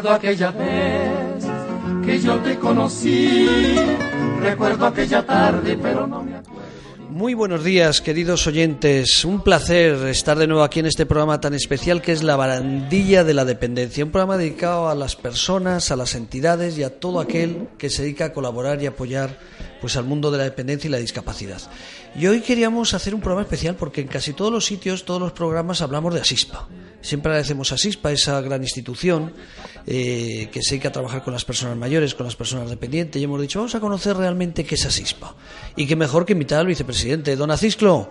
Recuerdo aquella vez que yo te conocí. Recuerdo aquella tarde, pero no me. Muy buenos días, queridos oyentes. Un placer estar de nuevo aquí en este programa tan especial que es La Barandilla de la Dependencia. Un programa dedicado a las personas, a las entidades y a todo aquel que se dedica a colaborar y apoyar pues, al mundo de la dependencia y la discapacidad. Y hoy queríamos hacer un programa especial porque en casi todos los sitios, todos los programas hablamos de Asispa. Siempre agradecemos a Asispa, esa gran institución eh, que se dedica a trabajar con las personas mayores, con las personas dependientes. Y hemos dicho, vamos a conocer realmente qué es Asispa. Y qué mejor que invitar al vicepresidente, don Acisclo.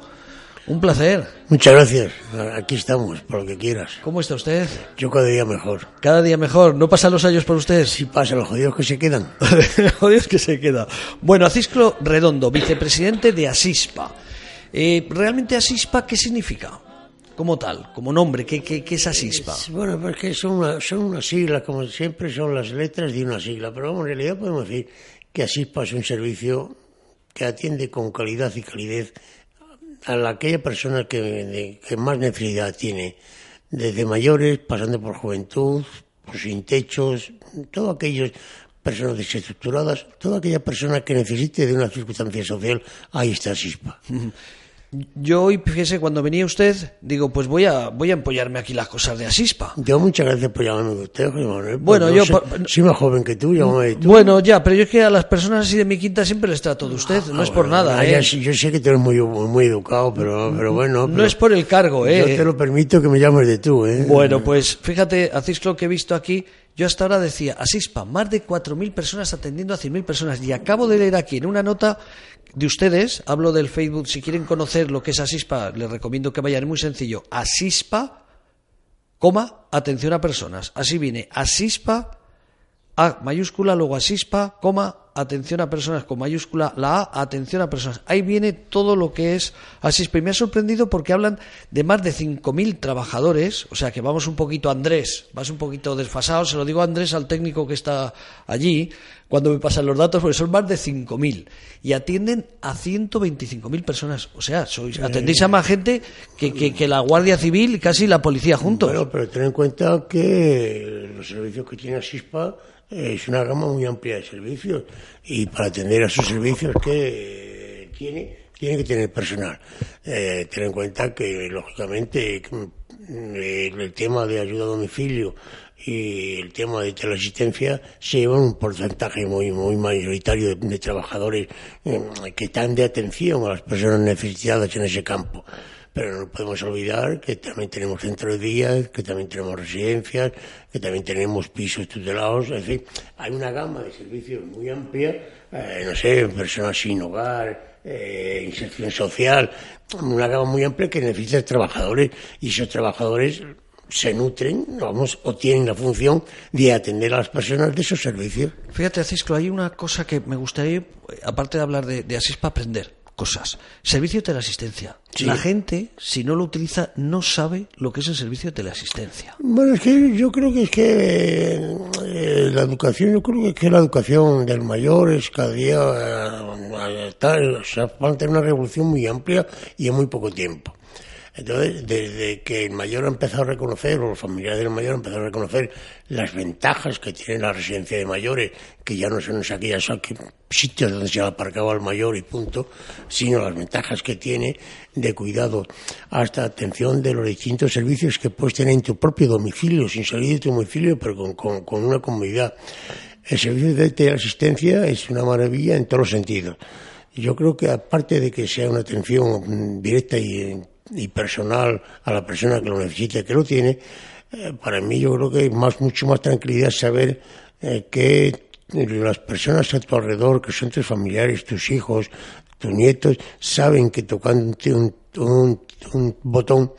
Un placer. Muchas gracias. Aquí estamos, por lo que quieras. ¿Cómo está usted? Yo cada día mejor. Cada día mejor. ¿No pasan los años por usted? Sí pasa, los jodidos que se quedan. jodidos que se quedan. Bueno, Acisclo Redondo, vicepresidente de Asispa. Eh, ¿Realmente Asispa qué significa? Como tal, como nombre, ¿qué, qué, qué es Asispa? Es- bueno, porque son una, son una sigla, como siempre son las letras de una sigla, pero vamos, en realidad podemos decir que Asispa es un servicio que atiende con calidad y calidez a la- aquella persona que, que más necesidad tiene, desde mayores, pasando por juventud, por sin techos, todo aquellos personas desestructuradas, toda aquella persona que necesite de una circunstancia social, ahí está Asispa. Yo hoy, fíjese, cuando venía usted, digo, pues voy a, voy a empollarme aquí las cosas de Asispa. Yo muchas gracias por llamarme de usted, José Manuel. Bueno, porque yo soy, por- soy más joven que tú, llámame de tú. Bueno, ya, pero yo es que a las personas así de mi quinta siempre les trato de usted, no es por Ah, Bueno, nada, ah, ya ¿eh? yo sé que tú eres muy, muy educado, pero, pero bueno. No es por el cargo, Yo ¿eh? te lo permito que me llames de tú, ¿eh? Bueno, pues fíjate, Acisclo, que he visto aquí, yo hasta ahora decía, Asispa, más de 4.000 personas atendiendo a 100.000 personas. Y acabo de leer aquí en una nota de ustedes, hablo del Facebook, si quieren conocer lo que es Asispa, les recomiendo que vayan, es muy sencillo, Asispa, coma, atención a personas. Así viene, Asispa, A mayúscula, luego Asispa, coma, atención a personas con mayúscula, la A, atención a personas. Ahí viene todo lo que es Asispa. Y me ha sorprendido porque hablan de más de 5.000 trabajadores, o sea que vamos un poquito, Andrés, vas un poquito desfasado, se lo digo a Andrés, al técnico que está allí, cuando me pasan los datos, porque son más de 5.000 y atienden a 125.000 personas. O sea, sois, atendéis a más gente que, que, que la Guardia Civil y casi la policía juntos. Bueno, pero ten en cuenta que los servicios que tiene Asispa eh, es una gama muy amplia de servicios y para atender a esos servicios que tiene, tiene que tener personal. Eh, ten en cuenta que, lógicamente, el tema de ayuda a domicilio y el tema de teleasistencia se llevan un porcentaje muy muy mayoritario de, de trabajadores eh, que están de atención a las personas necesitadas en ese campo. Pero no podemos olvidar que también tenemos centros de día, que también tenemos residencias, que también tenemos pisos tutelados, en fin, hay una gama de servicios muy amplia, eh, no sé, personas sin hogar, eh, inserción social, una gama muy amplia que necesita trabajadores. Y esos trabajadores se nutren, vamos, o tienen la función de atender a las personas de esos servicios. Fíjate, Cisco, hay una cosa que me gustaría, aparte de hablar de, de Asispa, aprender cosas. Servicio de teleasistencia. Sí. La gente, si no lo utiliza, no sabe lo que es el servicio de teleasistencia. Bueno, es que yo creo que es que eh, la educación, yo creo que, es que la educación del mayor es cada día eh, tal, o sea, falta una revolución muy amplia y en muy poco tiempo. Entonces, desde que el mayor ha empezado a reconocer, o los familiares del mayor han empezado a reconocer las ventajas que tiene la residencia de mayores, que ya no son aquellos sitios donde se ha aparcado al mayor y punto, sino las ventajas que tiene de cuidado hasta atención de los distintos servicios que puedes tener en tu propio domicilio, sin salir de tu domicilio, pero con, con, una comodidad. El servicio de teleasistencia es una maravilla en todos los sentidos. Yo creo que aparte de que sea una atención directa y, y personal a la persona que lo necesita, que lo tiene, eh, para mí yo creo que hay más, mucho más tranquilidad saber eh, que las personas a tu alrededor, que son tus familiares, tus hijos, tus nietos, saben que tocando un, un, un botón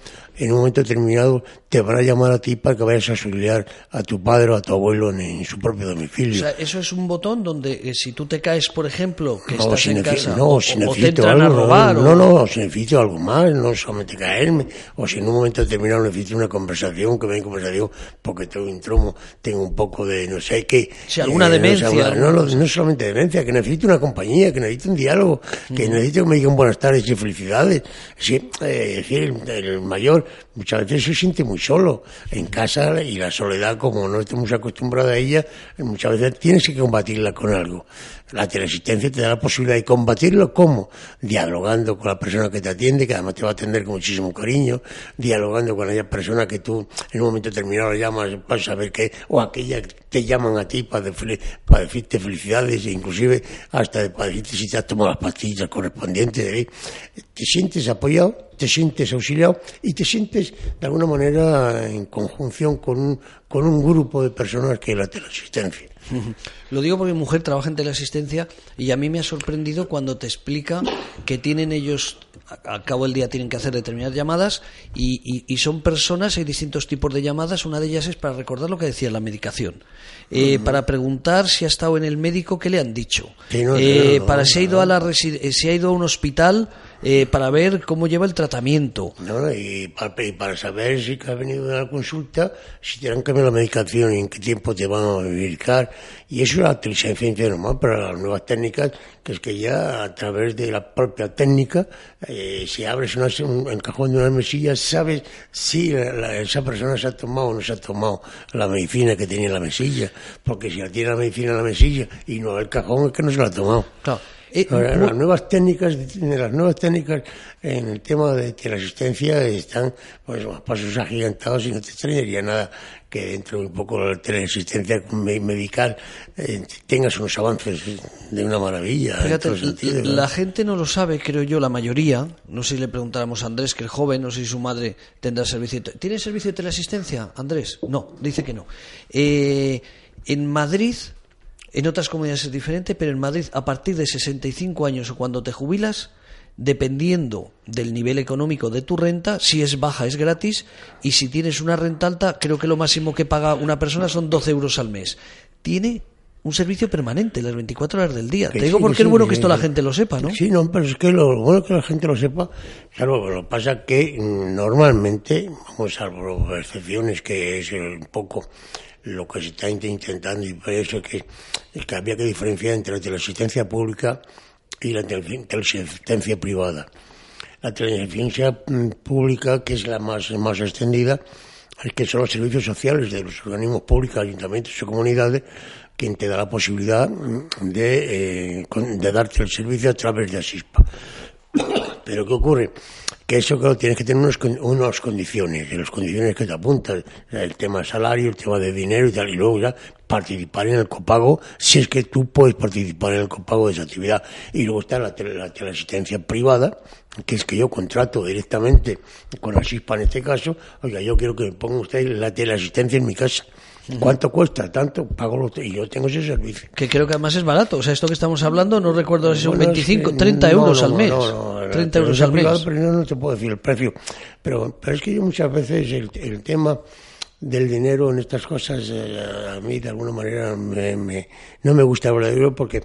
en un momento determinado te van a llamar a ti para que vayas a auxiliar a tu padre o a tu abuelo en, en su propio domicilio. O sea, eso es un botón donde eh, si tú te caes, por ejemplo, que No, estás si en casa no, o, si o te necesito entran algo, a robar no, o- no, no, si necesito algo más, no solamente caerme, o si en un momento determinado necesito una conversación, que me den conversación, porque tengo un tromo, tengo un poco de no sé qué. eh, Sí, alguna no sé, demencia, no, no, cosa. no solamente demencia, que necesito una compañía, que necesito un diálogo, que necesito que me digan buenas tardes y felicidades. Sí, eh, el, mayor muchas veces se siente muy solo en casa y la soledad, como no estamos acostumbrados a ella, muchas veces tienes que combatirla con algo. La teleasistencia te da la posibilidad de combatirlo, ¿cómo? Dialogando con la persona que te atiende, que además te va a atender con muchísimo cariño, dialogando con aquella persona que tú en un momento determinado llamas para saber qué, o aquella que te llaman a ti para, para decirte felicidades, e inclusive hasta para decirte si te has tomado las pastillas correspondientes. ¿eh? Te sientes apoyado, te sientes auxiliado y te sientes de alguna manera en conjunción con un, con un grupo de personas que es la teleasistencia. Lo digo porque mi mujer trabaja en teleasistencia y a mí me ha sorprendido cuando te explica que tienen ellos, a cabo del día tienen que hacer determinadas llamadas y, son personas, hay distintos tipos de llamadas, una de ellas es para recordar lo que decía la medicación, eh, para preguntar si ha estado en el médico, qué le han dicho, eh, para si ha ido a la eh, si ha ido a un hospital eh, para ver cómo lleva el tratamiento. No, y, para, saber si ha venido a la consulta, si te han cambiado la medicación y en qué tiempo te van a medicar. Y eso es la inteligencia normal para las nuevas técnicas, que es que ya a través de la propia técnica, eh, si abres un, el cajón de una mesilla, sabes si esa persona se ha tomado o no se ha tomado la medicina que tenía en la mesilla. Porque si tiene la medicina en la mesilla y no el cajón, es que no se la ha tomado. Eh, las nuevas técnicas, las nuevas técnicas en el tema de teleasistencia están pues a pasos agigantados y no te extrañaría nada que dentro de un poco de la teleasistencia medical eh, tengas unos avances de una maravilla. Fíjate, la gente no lo sabe, creo yo, la mayoría. No sé si le preguntáramos a Andrés, que es joven, no sé si su madre tendrá servicio. ¿Tiene servicio de teleasistencia, Andrés? No, dice que no. Eh, en Madrid en otras comunidades es diferente, pero en Madrid, a partir de 65 años o cuando te jubilas, dependiendo del nivel económico de tu renta, si es baja es gratis y si tienes una renta alta, creo que lo máximo que paga una persona son 12 euros al mes. Tiene un servicio permanente las 24 horas del día. Te digo porque es bueno que esto la gente lo sepa, ¿no? Sí, no, pero es que lo bueno que la gente lo sepa, claro, lo que pasa que normalmente, vamos, salvo excepciones que es un poco lo que se está intentando y por eso que, es que había que diferenciar entre la teleasistencia pública y la teleasistencia privada. La teleasistencia mm, pública, que es la más, más extendida, es que son los servicios sociales de los organismos públicos, ayuntamientos y comunidades, quien te da la posibilidad mm, de, eh, de darte el servicio a través de ASISPA. Pero ¿qué ocurre? Que eso claro, tienes que tener unos, unas condiciones, las condiciones que te apuntan, el tema de salario, el tema de dinero y tal, y luego ya participar en el copago, si es que tú puedes participar en el copago de esa actividad. Y luego está la, la teleasistencia privada, que es que yo contrato directamente con Asispa en este caso, oiga, yo quiero que me ponga usted la teleasistencia en mi casa. ¿Cuánto cuesta? Tanto, pago los, y yo tengo ese servicio. Que creo que además es barato. O sea, esto que estamos hablando, no recuerdo si son 25, 30 euros al mes. 30 euros al mes. pero no te puedo decir el precio. Pero, pero es que yo muchas veces el, el tema del dinero en estas cosas, eh, a mí de alguna manera me, no me gusta hablar de dinero porque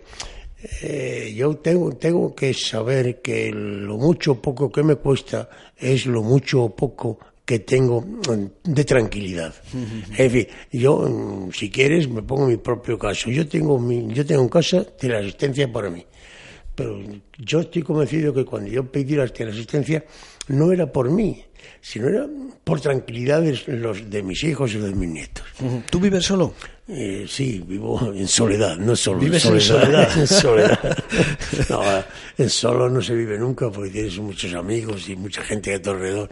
eh, yo tengo, tengo que saber que lo mucho o poco que me cuesta es lo mucho o poco que tengo de tranquilidad. Es decir, yo, si quieres, me pongo mi propio caso. Yo tengo, mi, yo tengo en casa de la asistencia para mí. Pero yo estoy convencido que cuando yo pedí la asistencia no era por mí, sino era por tranquilidad de, los, de mis hijos y de mis nietos. ¿Tú vives solo? Eh, sí, vivo en soledad, no solo ¿Vives en soledad. En soledad. no, en solo no se vive nunca porque tienes muchos amigos y mucha gente a tu alrededor.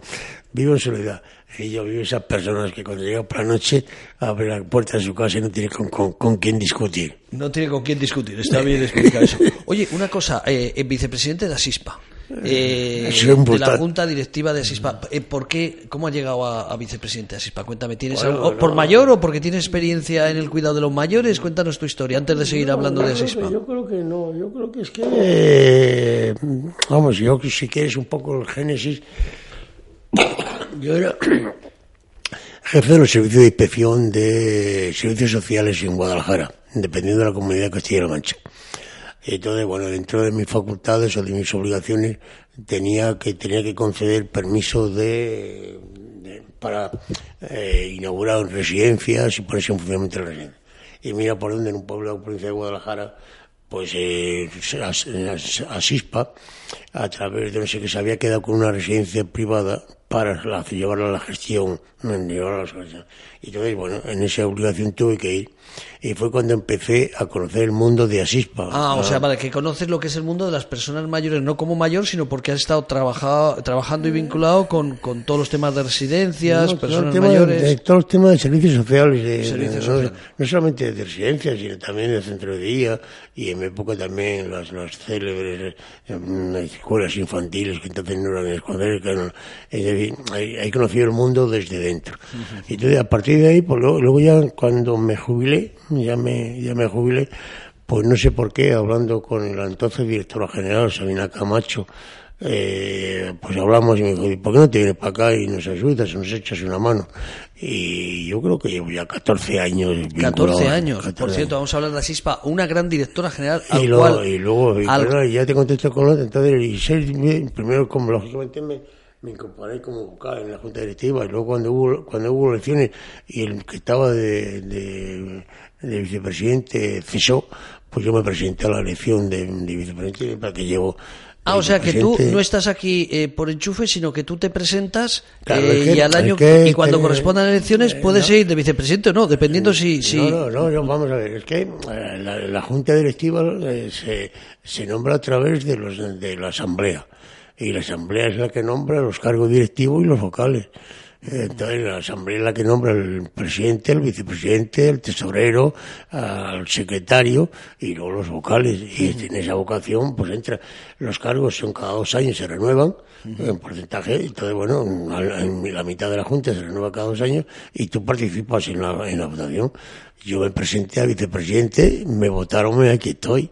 Vivo en soledad. Y yo vivo esas personas que cuando llega por la noche abre la puerta de su casa y no tiene con, con, quién discutir. No tiene con quién discutir, está bien explicado eso. Oye, una cosa, eh, el vicepresidente de Asispa eh, de la Junta Directiva de Asispa. Eh, ¿Por qué, ¿Cómo ha llegado a, vicepresidente de Asispa? Cuéntame, ¿tienes algo, ¿por mayor o porque tienes experiencia en el cuidado de los mayores? Cuéntanos tu historia antes de seguir hablando de Asispa. Yo creo que no, yo creo que es que, eh, vamos, yo si quieres un poco el génesis, yo era jefe de los servicios de inspección de servicios sociales en Guadalajara, dependiendo de la comunidad de Castilla-La Mancha. Entonces, bueno, dentro de mis facultades o de mis obligaciones tenía que tenía que conceder permiso de, para eh, inaugurar residencias y ponerse en funcionamiento de residencias. Y mira por dónde en un pueblo de la provincia de Guadalajara pues eh, Asispa, a través de no sé qué, se había quedado con una residencia privada para llevarla a la gestión, llevarla a la gestión. Y entonces, bueno, en esa obligación tuve que ir y fue cuando empecé a conocer el mundo de Asispa. Ah, o sea, vale, que conoces lo que es el mundo de las personas mayores, no como mayor, sino porque has estado trabajando y vinculado con, con, todos los temas de residencias, personas mayores. De, todos los temas de servicios sociales, no, solamente de residencias, sino también de centro de día y en mi época también las, las célebres eh, escuelas infantiles que entonces no eran escuelas, que he, conocido el mundo desde dentro. Y entonces, a partir de ahí, pues luego ya cuando me jubilé, ya me, ya me jubilé, pues no sé por qué, hablando con el entonces directora general, Sabina Camacho, eh, pues hablamos y me dijo, ¿por qué no te vienes para acá y nos ayudas, nos echas una mano? Y yo creo que llevo ya 14 años. 14 años, por cierto, vamos a hablar de la SISPA, una gran directora general. y, luego, y luego, ya te contesto con otra, entonces, y primero, como lógicamente me, me incorporé como vocal en la Junta Directiva y luego cuando hubo, cuando hubo elecciones y el que estaba de, de, vicepresidente cesó, pues yo me presenté a la elección de, vicepresidente para que llevo Ah, o sea que tú no estás aquí eh, por enchufe, sino que tú te presentas eh, y al año y cuando correspondan elecciones eh, puedes ir de vicepresidente o no, dependiendo si, si... No, no, no, vamos a ver, es que la, la junta directiva se, se nombra a través de los de la asamblea y la asamblea es la que nombra los cargos directivos y los vocales. Entonces, la Asamblea es la que nombra el presidente, el vicepresidente, el tesorero, al secretario y luego los vocales. Y en esa vocación, pues entra. Los cargos son cada dos años, se renuevan en porcentaje. Entonces, bueno, en la mitad de la Junta se renueva cada dos años y tú participas en la, en la votación. Yo me presenté a vicepresidente, me votaron y aquí estoy.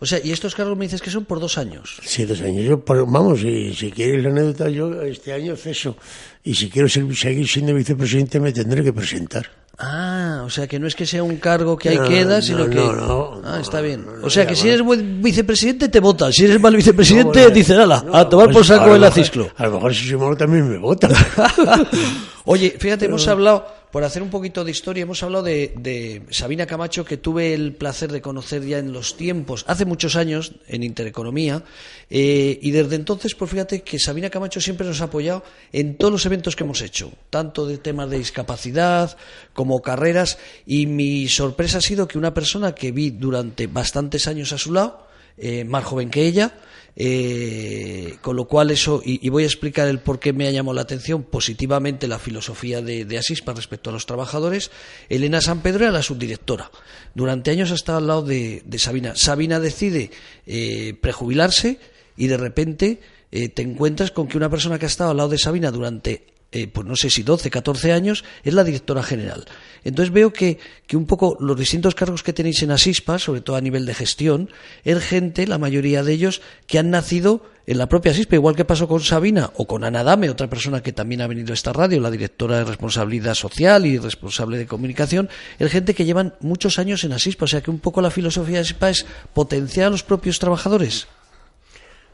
O sea, ¿y estos cargos me dices que son por dos años? Sí, dos años. Yo, vamos, y si quieres la anécdota, yo este año ceso. Y si quiero seguir siendo vicepresidente, me tendré que presentar. Ah, o sea, que no es que sea un cargo que ahí queda, sino que... No, no, ah, está bien. o sea, que si eres buen vicepresidente, te votan. Si eres mal vicepresidente, dicen, ala, a tomar por saco el acisclo. A lo mejor si soy malo también me votan. Oye, fíjate, hemos hablado por hacer un poquito de historia, hemos hablado de, Sabina Camacho, que tuve el placer de conocer ya en los tiempos, hace muchos años, en Intereconomía, eh, y desde entonces, pues fíjate que Sabina Camacho siempre nos ha apoyado en todos los eventos que hemos hecho, tanto de temas de discapacidad como carreras, y mi sorpresa ha sido que una persona que vi durante bastantes años a su lado, eh, más joven que ella, eh, con lo cual eso, y, voy a explicar el por qué me ha llamado la atención positivamente la filosofía de, de Asispa respecto a los trabajadores, Elena San Pedro era la subdirectora. Durante años ha estado al lado de, Sabina. Sabina decide eh, prejubilarse y de repente eh, te encuentras con que una persona que ha estado al lado de Sabina durante eh, pues no sé si 12, 14 años, es la directora general. Entonces veo que, que, un poco los distintos cargos que tenéis en Asispa, sobre todo a nivel de gestión, es gente, la mayoría de ellos, que han nacido en la propia Asispa, igual que pasó con Sabina o con Ana Dame, otra persona que también ha venido a esta radio, la directora de responsabilidad social y responsable de comunicación, es gente que llevan muchos años en Asispa, o sea que un poco la filosofía de Asispa es potenciar a los propios trabajadores.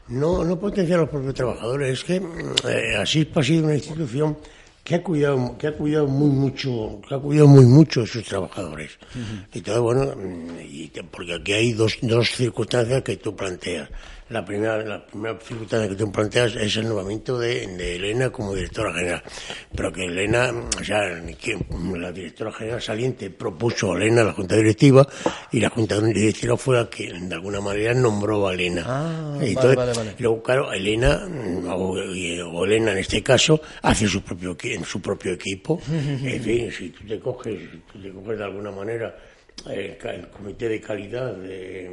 No, no potenciar a los propios trabajadores, es que eh, ha sido una institución que ha cuidado, que ha cuidado muy mucho, que ha cuidado muy mucho de sus trabajadores. Y todo bueno, y, porque aquí hay dos, dos circunstancias que tú planteas. La primera, la primera circunstancia que tú planteas es el nombramiento de, Elena como directora general. Pero que Elena, o sea, que la directora general saliente propuso a Elena a la Junta Directiva y la Junta Directiva fue la que de alguna manera nombró a Elena. Ah, Entonces, vale, vale, Luego, claro, Elena, o, Elena en este caso, hace su propio, en su propio equipo. en fin, si tú te coges, tú te coges de alguna manera el, el comité de calidad de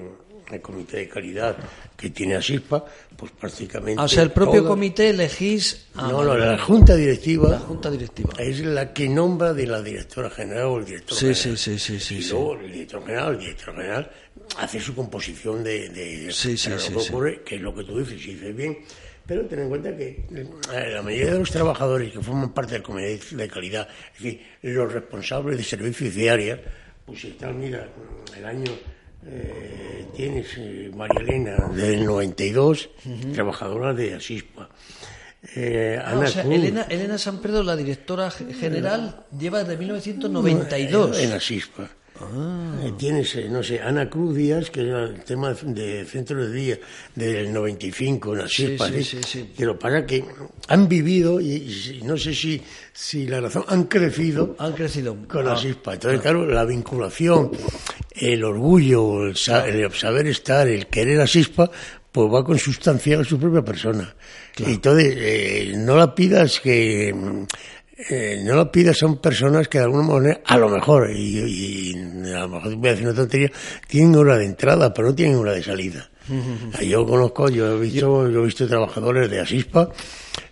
el comité de calidad que tiene ASISPA, pues prácticamente... Ah, o sea, el propio comité elegís... no, no, la junta directiva... La junta directiva. Es la que nombra de la directora general o el director sí, general. Sí, sí, sí. Y sí, luego el director general, el director general hace su composición de... de sí, sí, sí, lo que ocurre, que es lo que tú dices, si dices bien... Pero ten en cuenta que la mayoría de los trabajadores que forman parte del comité de calidad, es decir, los responsables de servicios diarios, pues están, mira, el año eh, tienes eh, María Elena del 92, trabajadora de Asispa. Eh, ah, o sea, Elena, Elena San Pedro, la directora general, lleva desde 1992. En Asispa. Ah. Eh, tienes, no sé, Ana Cruz Díaz, que era el tema de centro de día del 95 en sí, sí, sí, sí, Que lo pasa que han vivido y, no sé si, si la razón, han crecido. Han crecido. Con la CISPA. Entonces, claro, la vinculación, el orgullo, el, saber estar, el querer a CISPA, pues va con sustancia a su propia persona. Y entonces, eh, no la pidas que eh, no lo pidas, son personas que de alguna manera, a lo mejor, y, a lo mejor voy a decir una tontería, tienen hora de entrada, pero no tienen hora de salida. Yo conozco, yo he visto, yo he visto trabajadores de Asispa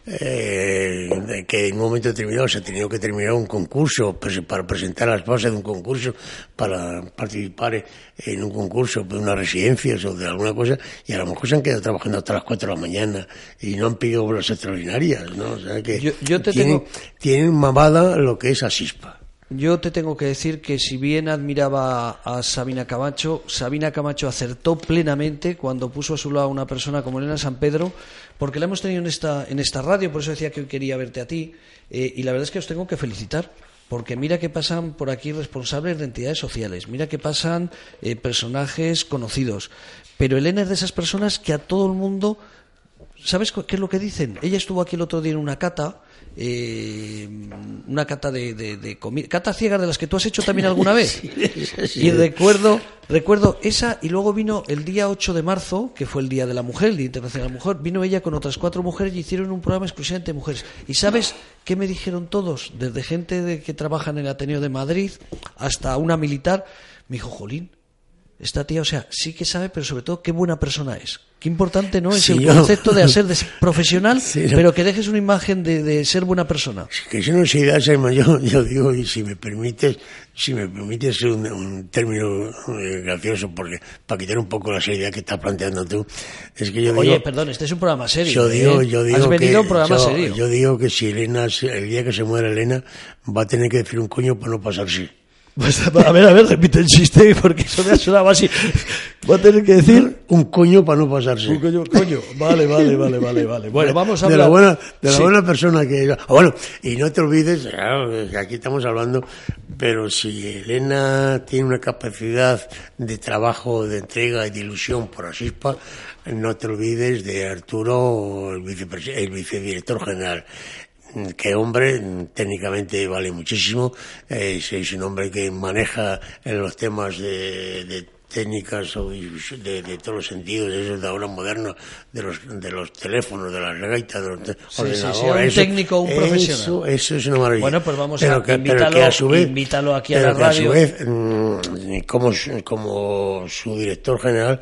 eh, que en un momento determinado se ha tenido que terminar un concurso para presentar las bases de un concurso, para participar en un concurso de una residencia o de alguna cosa, y a lo mejor se han quedado trabajando hasta las 4 de la mañana y no han pedido obras extraordinarias, ¿no? O sea que yo, te tienen, tengo... tienen mamada lo que es Asispa. Yo te tengo que decir que si bien admiraba a Sabina Camacho, Sabina Camacho acertó plenamente cuando puso a su lado a una persona como Elena San Pedro, porque la hemos tenido en esta, en esta radio, por eso decía que hoy quería verte a ti, eh, y la verdad es que os tengo que felicitar. Porque mira que pasan por aquí responsables de entidades sociales, mira que pasan eh, personajes conocidos. Pero Elena es de esas personas que a todo el mundo ¿Sabes qué es lo que dicen? Ella estuvo aquí el otro día en una cata, eh, una cata de, de, comida, cata ciega de las que tú has hecho también alguna vez. y recuerdo, recuerdo esa, y luego vino el día 8 de marzo, que fue el Día de la Mujer, el Día Internacional de la Mujer, vino ella con otras cuatro mujeres y hicieron un programa exclusivamente de mujeres. ¿Y sabes qué me dijeron todos? Desde gente de, que trabaja en el Ateneo de Madrid hasta una militar, me dijo, Jolín, esta tía, o sea, sí que sabe, pero sobre todo qué buena persona es. Qué importante no es el concepto de ser profesional, pero que dejes una imagen de, ser buena persona. Que eso no se da, yo, yo digo, y si me permites, si me permites un, término eh, gracioso, porque para quitar un poco la seriedad que estás planteando tú, es que yo digo... Oye, perdón, este es un programa serio. Yo digo, ¿eh? yo digo Has venido que, a un programa yo, serio. Yo digo que si Elena, el día que se muera Elena, va a tener que decir un coño para no pasarse. Pues, a ver, a ver, repite el chiste, porque eso me ha sonado así. Voy a tener que decir... Un coño para no pasarse. Un coño, coño. Vale, vale, vale, vale, vale. Bueno, vamos a hablar... De la buena, de la buena persona que... Ah, bueno, y no te olvides, aquí estamos hablando, pero si Elena tiene una capacidad de trabajo, de entrega y de ilusión por Asispa, no te olvides de Arturo, el, el vicedirector general que hombre técnicamente vale muchísimo, es, un hombre que maneja en los temas de, técnicas o de, todos los sentidos, eso de ahora moderno, de los, de los teléfonos, de las gaitas, de los ordenadores. un técnico, un profesional. Eso, es una maravilla. Bueno, pues vamos a, invítalo, a su vez, invítalo aquí a la radio. a su vez, mm, como, como su director general,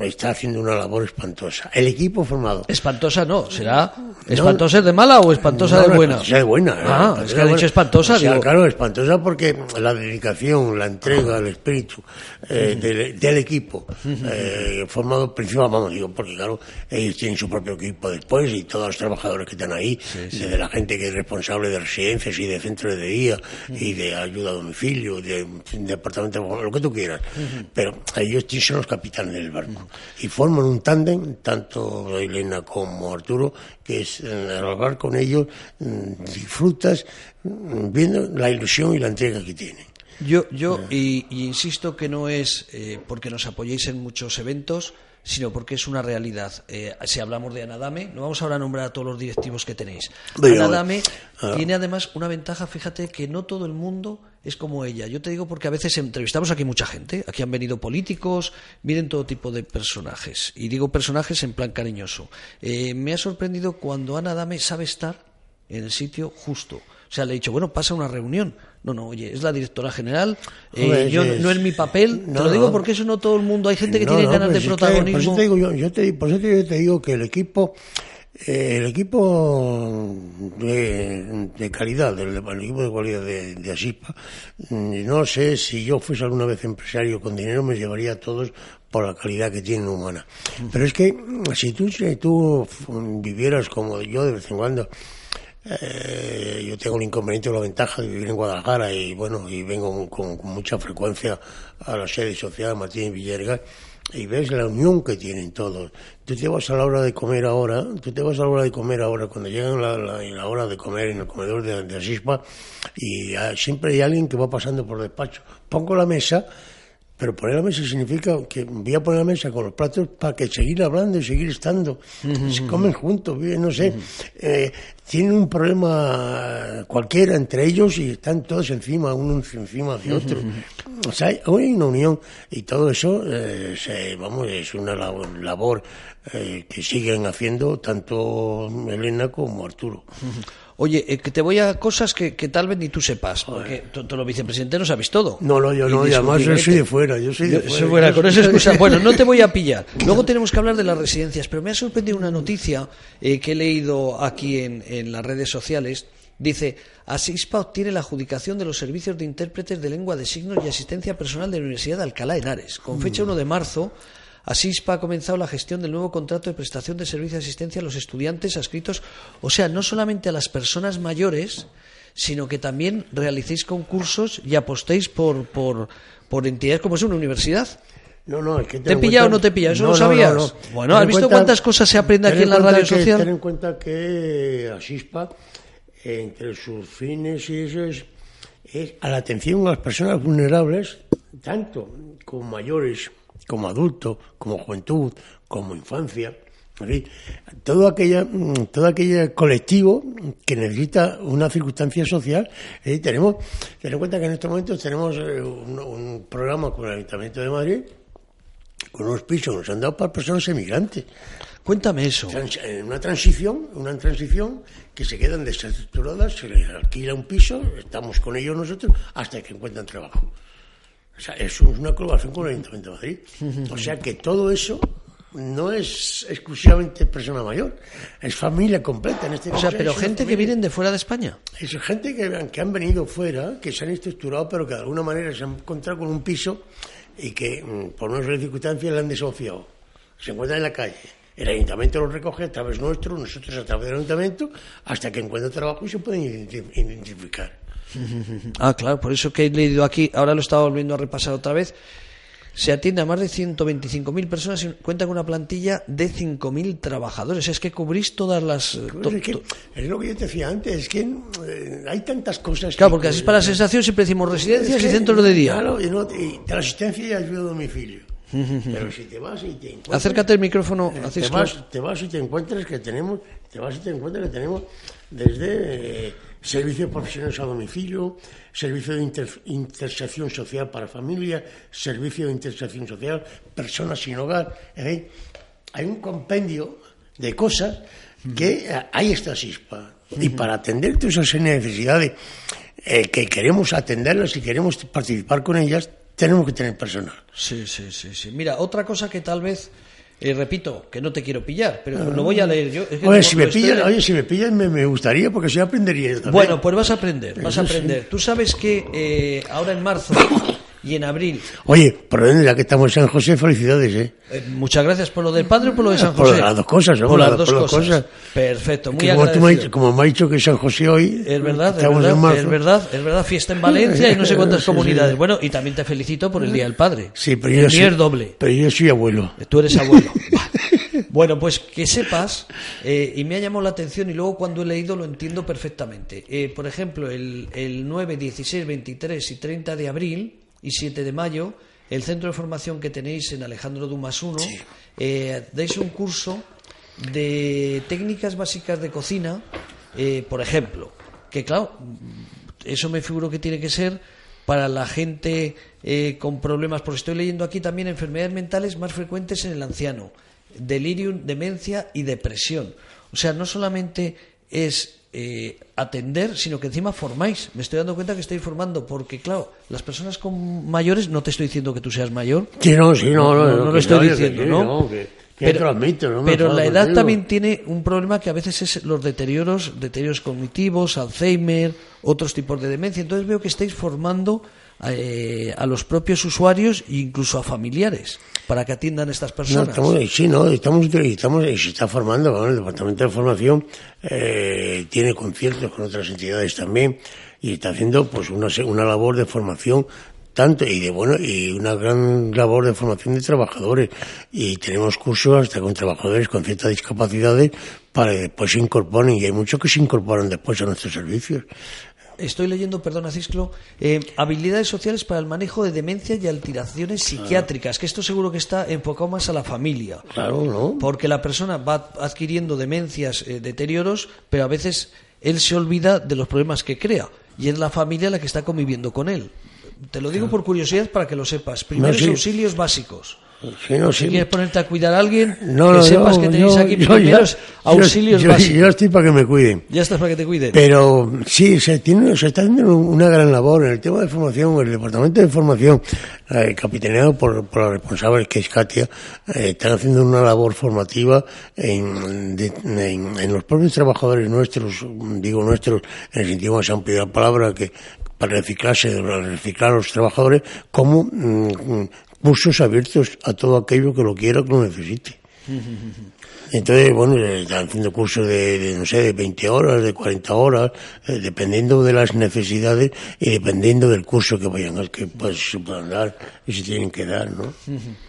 está haciendo una labor espantosa. El equipo formado. Espantosa no, será. ¿Espantosa es de mala o espantosa de buena? Espantosa de buena. Ah, es que ha dicho espantosa. Claro, espantosa porque la dedicación, la entrega, el espíritu eh, del, equipo eh, formado principalmente, vamos, digo, porque claro, ellos tienen su propio equipo después y todos los trabajadores que están ahí, desde la gente que es responsable de residencias y de centros de día y de ayuda a domicilio, de, departamento, lo que tú quieras. Pero ellos son los capitanes del barco y forman un tándem, tanto Elena como Arturo, que es eh, hablar con ellos, mm, disfrutas mm, viendo la ilusión y la entrega que tienen. Yo, yo y, insisto que no es eh, porque nos apoyéis en muchos eventos, sino porque es una realidad. Eh, si hablamos de Anadame, no vamos ahora a nombrar a todos los directivos que tenéis. Anadame ah. tiene además una ventaja, fíjate, que no todo el mundo es como ella. Yo te digo porque a veces entrevistamos aquí mucha gente, aquí han venido políticos, miren todo tipo de personajes, y digo personajes en plan cariñoso. Eh, me ha sorprendido cuando Anadame sabe estar en el sitio justo. O sea, le he dicho, bueno, pasa una reunión. No, no, oye, es la directora general. Eh, yo no es mi papel. te lo digo porque eso no todo el mundo. Hay gente que tiene ganas de protagonismo. por eso te digo, yo, te, por eso te digo que el equipo eh, el equipo de, calidad, el, equipo de calidad de, de, Asispa, mm, no sé si yo fuese alguna vez empresario con dinero, me llevaría a todos por la calidad que tienen humana. Pero es que si tú, si tú vivieras como yo de vez en cuando, Eh, yo tengo el inconveniente o la ventaja de vivir en Guadalajara y bueno, y vengo con, con mucha frecuencia a la sede social Martín Villarga y ves la unión que tienen todos. Tú te vas a la hora de comer ahora, tú te vas a la hora de comer ahora, cuando llegan la, la, la hora de comer en el comedor de, de Asispa, y ah, siempre hay alguien que va pasando por despacho. Pongo la mesa, pero poner la mesa significa que voy a poner la mesa con los platos para que seguir hablando y seguir estando. Se comen juntos, no sé. Eh, tienen un problema cualquiera entre ellos y están todos encima, uno encima de otro. O sea, hay una unión y todo eso, eh, se, vamos, es una labor, labor eh, que siguen haciendo tanto Elena como Arturo. Oye, eh, que te voy a cosas que, que tal vez ni tú sepas, porque tú, los vicepresidentes no sabes todo. No, no, yo no, y además yo soy de fuera, yo soy de fuera. soy fuera, con esa excusa. Bueno, no te voy a pillar. Luego tenemos que hablar de las residencias, pero me ha sorprendido una noticia eh, que he leído aquí en, en las redes sociales. Dice, Asispa obtiene la adjudicación de los servicios de intérpretes de lengua de signos y asistencia personal de la Universidad de Alcalá de Henares. Con fecha 1 de marzo, Asispa ha comenzado la gestión del nuevo contrato de prestación de servicio de asistencia a los estudiantes adscritos, o sea, no solamente a las personas mayores, sino que también realicéis concursos y apostéis por, por, por entidades como es una universidad. No, no, es que ¿Te he pillado o no te he pillado? ¿Eso lo sabías? Bueno, ¿has visto cuenta- cuántas cosas se aprende aquí en la radio que- social? Ten en cuenta que Asispa, entre sus fines y eso es, es a la atención a las personas vulnerables, tanto como mayores, como adultos, como juventud, como infancia. todo aquella todo aquel colectivo que necesita una circunstancia social eh, tenemos ten en cuenta que en estos momentos tenemos eh, un, un programa con el Ayuntamiento de Madrid con unos pisos que nos han dado para personas emigrantes. Cuéntame eso. En una transición, una transición que se quedan desestructuradas, se les alquila un piso, estamos con ellos nosotros hasta que encuentran trabajo. O sea, eso es una colaboración con el Ayuntamiento de Madrid. O sea que todo eso no es exclusivamente persona mayor, es familia completa en este O caso. sea, pero gente que vienen de fuera de España. Es gente que, que han venido fuera, que se han estructurado, pero que de alguna manera se han encontrado con un piso y que, mm, por unas circunstancias, le han desahuciado. Se encuentran en la calle. El ayuntamiento los recoge a través nuestro, nosotros a través del ayuntamiento, hasta que encuentran trabajo y se pueden identi- identificar. Ah, claro, por eso que he leído aquí, ahora lo estaba volviendo a repasar otra vez. Se atiende a más de 125.000 personas y cuenta con una plantilla de 5.000 trabajadores. Es que cubrís todas las... eh, to- es, que, es lo que yo te decía antes, es que eh, hay tantas cosas Claro, que- porque así para la sensación siempre decimos residencias Es y centros de día. Claro, y, no, y asistencia y ayuda a domicilio. Pero si te vas y te encuentras... Acércate el micrófono, Eh, te, vas, te vas y te encuentras que tenemos, te vas y te encuentras que tenemos desde eh, servicios profesionales a domicilio, servicio de inter- intersección social para familias, servicio de intersección social, personas sin hogar. fin, hay un compendio de cosas que eh, hay esta SISPA. Y para atender todas esas necesidades eh, que queremos atenderlas y queremos participar con ellas, tenemos que tener personal. Sí, sí, sí, sí. Mira, otra cosa que tal vez, eh, repito, que no te quiero pillar, pero lo voy a leer yo. Es que Oye, si me pillan, oye, si me pillan me, me gustaría porque si aprendería yo también. Bueno, pues vas a aprender, vas a aprender. Tú sabes que eh, ahora en marzo y en abril Oye, por dónde, ya que estamos en San José, felicidades, ¿eh? Eh, muchas gracias por lo del padre o por lo de San Por José. las dos cosas, ¿no? Por las Por dos las dos cosas. cosas. Perfecto, muy como, tú me, has como me ha dicho que San José hoy, Es verdad, es estamos en verdad, marzo. es verdad, es verdad, fiesta en Valencia y no sé cuántas Sí, sí. comunidades. Bueno, y también te felicito por el Día del Padre. Sí, pero el yo, soy, doble. pero yo soy abuelo. Tú eres abuelo. Bueno, pues que sepas, eh, y me ha llamado la atención y luego cuando he leído lo entiendo perfectamente. Eh, por ejemplo, el, el 9, 16, 23 y 30 de abril y 7 de mayo, el centro de formación que tenéis en Alejandro Dumas 1, eh, dais un curso de técnicas básicas de cocina, eh, por ejemplo, que claro, eso me figuro que tiene que ser para la gente eh, con problemas, porque estoy leyendo aquí también enfermedades mentales más frecuentes en el anciano, delirium, demencia y depresión. O sea, no solamente es eh, atender, sino que encima formáis. Me estoy dando cuenta que estáis formando, porque claro, las personas con mayores, no te estoy diciendo que tú seas mayor, Sí, no, sí, no, no, No, no lo estoy diciendo, que- no pero la edad contigo. también tiene un problema que a veces es los deterioros, deterioros cognitivos, Alzheimer, otros tipos de demencia. Entonces veo que estáis formando eh, a los propios usuarios e incluso a familiares para que atiendan estas No, personas. sí, no, estamos, estamos, y se está formando, bueno, el Departamento de Formación eh, tiene conciertos con otras entidades también y está haciendo pues una, una labor de formación tanto y de bueno y una gran labor de formación de trabajadores y tenemos cursos hasta con trabajadores con ciertas discapacidades para que después se incorporen y hay muchos que se incorporan después a nuestros servicios Estoy leyendo, perdona Cisclo, eh, habilidades sociales para el manejo de demencia y alteraciones psiquiátricas, que esto seguro que está enfocado más a la familia. claro no Porque la persona va adquiriendo demencias, eh, deterioros, pero a veces él se olvida de los problemas que crea. Y es la familia la que está conviviendo con él. Te lo digo por curiosidad para que lo sepas. Primeros sí. auxilios básicos. No, Si quieres ponerte a cuidar a alguien, no, que no, sepas que tenéis aquí ya- primeros yo- auxilios yo- básicos. yo estoy para que me cuiden Ya estás para que te cuiden. Pero sí, se, tiene, se está haciendo una gran labor en el tema de formación. El Departamento de Formación, eh, capitaneado por, por la responsable, que es Katia, eh, están haciendo una labor formativa en, de- en, en los propios trabajadores nuestros, digo nuestros, en el sentido más amplio de la palabra, que para reciclarse, para reciclar a los trabajadores, como mm, cursos abiertos a todo aquello que lo quiera, que lo necesite. Entonces, bueno, eh, están haciendo cursos de, de, no sé, de 20 horas, de 40 horas, eh, dependiendo de las necesidades y dependiendo del curso que vayan a, que pues, se puedan dar y se tienen que dar, ¿no?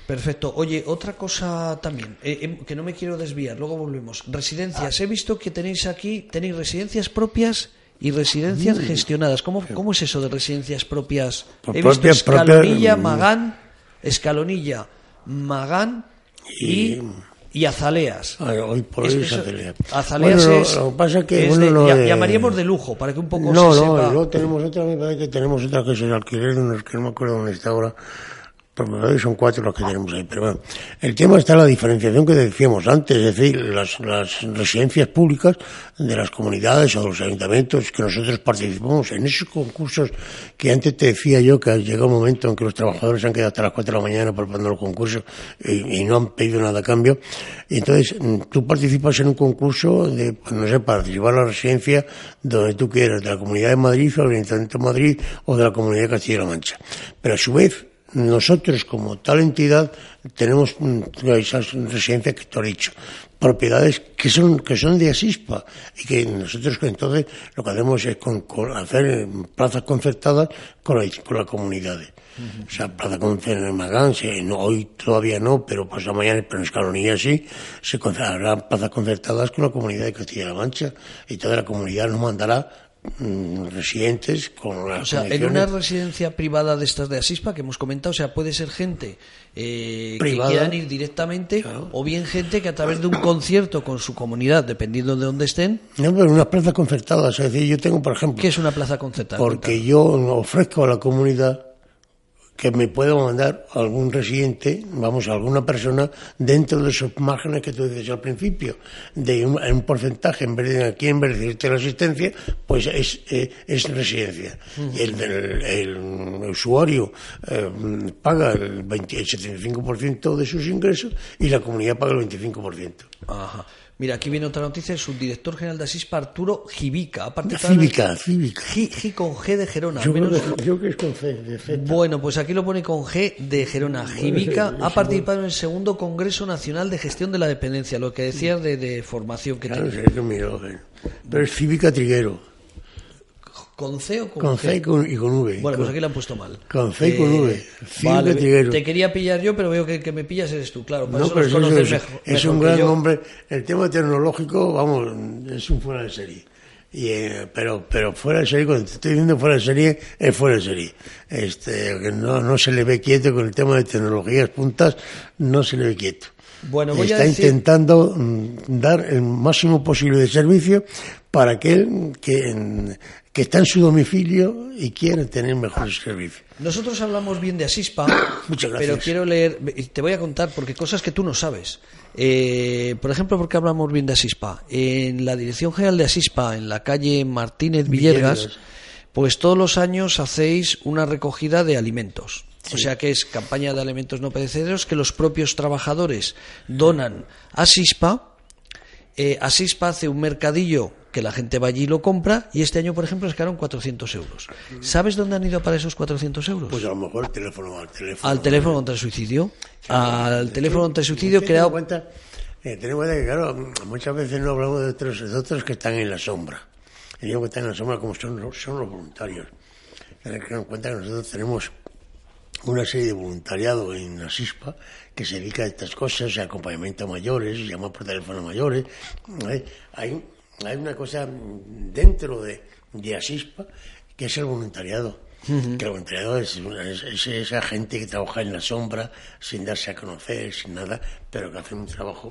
Perfecto. Oye, otra cosa también, eh, em, que no me quiero desviar, luego volvemos. Residencias. He visto que tenéis aquí, tenéis residencias propias y residencias gestionadas. ¿Cómo, ¿Cómo es eso de residencias propias? He visto propias- Escalonilla, Magán, Escalonilla, Magán y, y Azaleas. Ah, Hoy por Es- hoy es eso- Azalea. Azaleas Bueno, lo- es, lo que pasa es que, es de- lo de- llamaríamos de lujo, para que un poco No, se no, sepa. luego tenemos otra, me parece que tenemos otra que es el alquiler de unos que no me acuerdo dónde está ahora, son cuatro los que tenemos ahí. Pero bueno, el tema está en la diferenciación que decíamos antes, es decir, las, las residencias públicas de las comunidades o de los ayuntamientos que nosotros participamos en esos concursos que antes te decía yo que llega un momento en que los trabajadores han quedado hasta las cuatro de la mañana preparando los concursos y, y no han pedido nada a cambio. Y entonces mm, tú participas en un concurso de, pues, no sé, participar en la residencia donde tú quieras, de la Comunidad de Madrid o del Ayuntamiento de Madrid o de la Comunidad de Castilla-La Mancha. Pero a su vez, nosotros como tal entidad tenemos esas residencias que te he dicho, propiedades que son que son de Asispa y que nosotros entonces lo que hacemos es con, con hacer plazas concertadas con, la- con las comunidades. O sea, plaza concertada en Magán, se- no, hoy todavía no, pero pasado mañana, pero en Escalonilla sí, se habrá plazas concertadas con la comunidad de Castilla-La Mancha y toda la comunidad nos mandará residentes con las O sea, en una residencia privada de estas de Asispa que hemos comentado, o sea, puede ser gente eh, Privada. que quieran ir directamente Claro. o bien gente que a través de un concierto con su comunidad, dependiendo de dónde estén, No, pero unas plazas concertadas. Es decir, yo tengo, por ejemplo, ¿qué es una plaza concertada? porque yo ofrezco a la comunidad que me pueda mandar algún residente, vamos, alguna persona dentro de esos márgenes que tú dices al principio, de un, en un porcentaje, en vez de aquí, en vez de decirte la asistencia, pues es, eh, es residencia. Y el, el- el usuario eh, paga el, 20 el 75% de sus ingresos y la comunidad paga el 25%. Ajá. Mira, aquí viene otra noticia, el subdirector general de Asispa, Arturo participado en- Cívica, cívica. G, con G de Gerona. Yo creo, menos- que, yo creo que es con C, de Z. Bueno, pues aquí lo pone con G de Gerona. Jivica ha participado en el segundo Congreso Nacional de Gestión de la Dependencia, lo que decías de, de formación que Claro, tiene. sé que miro, eh. Pero es Cívica Triguero, ¿Con C o con, con? C y con, y con V. Bueno, pues aquí lo han puesto mal. Con C y con V. Cívica vale, te quería pillar yo, pero veo que el que me pillas eres tú, claro. Para No, eso pero eso conoces es, mejor- es un gran hombre. El tema tecnológico, vamos, es un fuera de serie. Y, eh, pero, pero fuera de serie, cuando te estoy diciendo fuera de serie, es fuera de serie. Este, que no, no se le ve quieto con el tema de tecnologías puntas, no se le ve quieto. Bueno, voy a Está decir- intentando mm, dar el máximo posible de servicio para aquel que, que está en su domicilio y quiere tener mejores servicios. Nosotros hablamos bien de Asispa, Muchas gracias. pero quiero leer, te voy a contar porque cosas que tú no sabes. Eh, por ejemplo, ¿por qué hablamos bien de Asispa? En la Dirección General de Asispa, en la calle Martínez Villegas, Villegas. pues todos los años hacéis una recogida de alimentos. O sea que es campaña de alimentos no perecederos que los propios trabajadores donan a SISPA. Eh, Asispa hace un mercadillo que la gente va allí y lo compra y este año, por ejemplo, sacaron 400 euros. ¿Sabes dónde han ido para esos 400 euros? Pues a lo mejor el teléfono al teléfono. Al teléfono contra el suicidio. Al teléfono contra el suicidio creado... Cuenta, eh, tenemos cuenta que, claro, muchas veces no hablamos de otros, de otros que están en la sombra. Y digo que están en la sombra como son, son los voluntarios. Que en cuenta que nosotros tenemos una serie de voluntariado en la SISPA que se dedica a estas cosas, acompañamiento a mayores, llama por teléfono a mayores. ¿eh? Hay hay una cosa dentro de, de Asispa que es el voluntariado. Que el voluntariado es, esa gente que trabaja en la sombra, sin darse a conocer, sin nada, pero que hace un trabajo.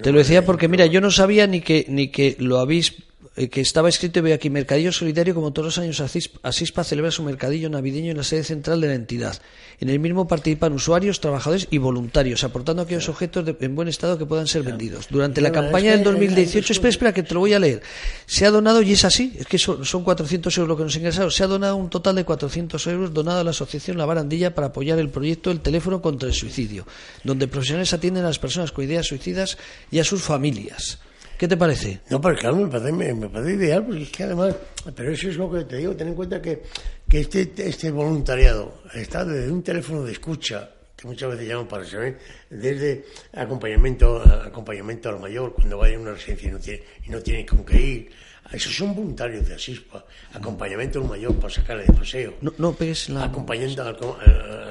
Te lo decía porque, mira, yo no sabía ni que, ni que lo habéis que estaba escrito y veo aquí, Mercadillo Solidario, como todos los años, Asispa celebra su mercadillo navideño en la sede central de la entidad. En el mismo participan usuarios, trabajadores y voluntarios, aportando aquellos objetos en buen estado que puedan ser vendidos. Durante la campaña del 2018, espera, espera, que te lo voy a leer. Se ha donado, y es así, es que son, son 400 euros lo que nos ingresaron, se ha donado un total de 400 euros donado a la Asociación La Barandilla para apoyar el proyecto El Teléfono contra el Suicidio, donde profesionales atienden a las personas con ideas suicidas y a sus familias. ¿Qué te parece? No, pero claro, me parece, me, parece ideal, porque es que además, pero eso es lo que te digo, ten en cuenta que, que este, este voluntariado está desde un teléfono de escucha, que muchas veces llaman para saber, desde acompañamiento, acompañamiento al mayor, cuando vaya a una residencia y no tiene, y no tiene con qué ir, esos son voluntarios de Asispa, acompañamiento al mayor para sacarle de paseo. No, no pegues la... Acompañando,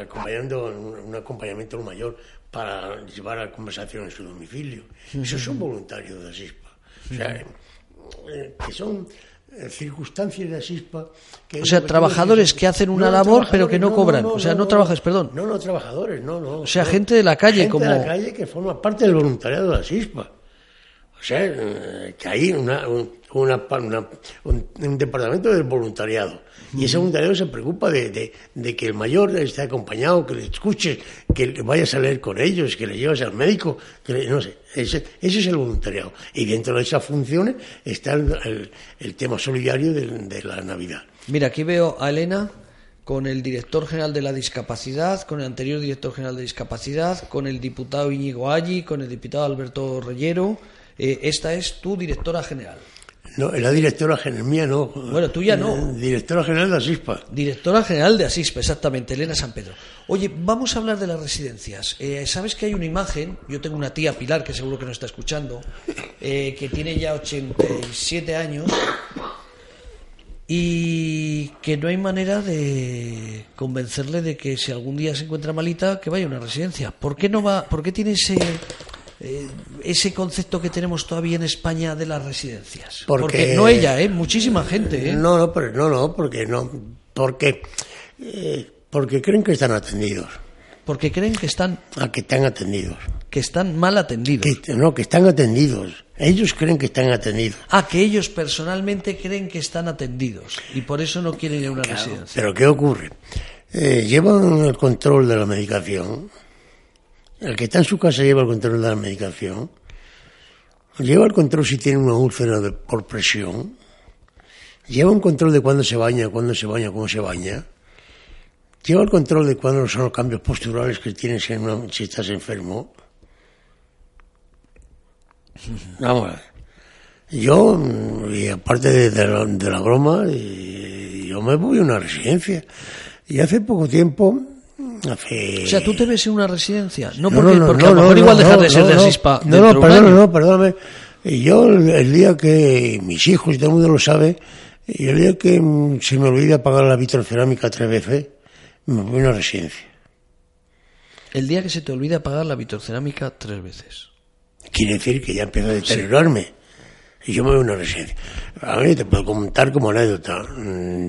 acompañando un acompañamiento al mayor para llevar a conversación en su domicilio. Esos son voluntarios de Asispa. O sea, eh, que son eh, circunstancias de Asispa. Que o sea, trabajadores que hacen una labor pero que no, cobran. o sea, no, trabajas, perdón. No, no, trabajadores, no, no. O sea, gente de la calle gente como. de la calle que forma parte del voluntariado de Asispa. O sea, eh, que hay una, una, un, departamento del voluntariado. Y ese voluntariado se preocupa de, de, que el mayor esté acompañado, que le escuche, que vayas a leer con ellos, que le lleves al médico, que no sé. Ese, ese, es el voluntariado. Y dentro de esas funciones está el, el, tema solidario de, de la Navidad. Mira, aquí veo a Elena con el director general de la discapacidad, con el anterior director general de discapacidad, con el diputado Íñigo Allí, con el diputado Alberto Reyero. Eh, esta es tu directora general. No, la directora general, mía no. Bueno, tuya no. Eh, directora general de Asispa. Directora general de Asispa, exactamente, Elena San Pedro. Oye, vamos a hablar de las residencias. Eh, Sabes que hay una imagen, yo tengo una tía Pilar, que seguro que nos está escuchando, eh, que tiene ya 87 años y que no hay manera de convencerle de que si algún día se encuentra malita, que vaya a una residencia. ¿Por qué no va, por qué tiene ese eh, ese concepto que tenemos todavía en España de las residencias? Porque, no ella, ¿eh? muchísima gente. ¿eh? No, no, pero no, no, porque no, porque eh, porque creen que están atendidos. Porque creen que están a que están atendidos. Que están mal atendidos. no, que están atendidos. Ellos creen que están atendidos. Ah, que ellos personalmente creen que están atendidos y por eso no quieren ir a una residencia. Pero ¿qué ocurre? llevan el control de la medicación el que está en su casa lleva el control de la medicación, lleva el control si tiene una úlcera por presión, lleva un control de cuándo se baña, cuándo se baña, cómo se baña, lleva el control de cuándo son los cambios posturales que tienes en si estás enfermo. Vamos a ver. Yo, y aparte de, la, broma, yo me voy a una residencia. Y hace poco tiempo o sea, tú te ves en una residencia, no porque, porque a lo mejor igual dejar de ser de Asispa. No, no, perdóname, no, perdóname. Yo, el día que mis hijos y todo el mundo lo sabe, y el día que se me olvida pagar la vitrocerámica tres veces, me voy a una residencia. El día que se te olvida pagar la vitrocerámica tres veces. Quiere decir que ya empieza a deteriorarme. Y yo me voy a una residencia. A mí te puedo contar como anécdota.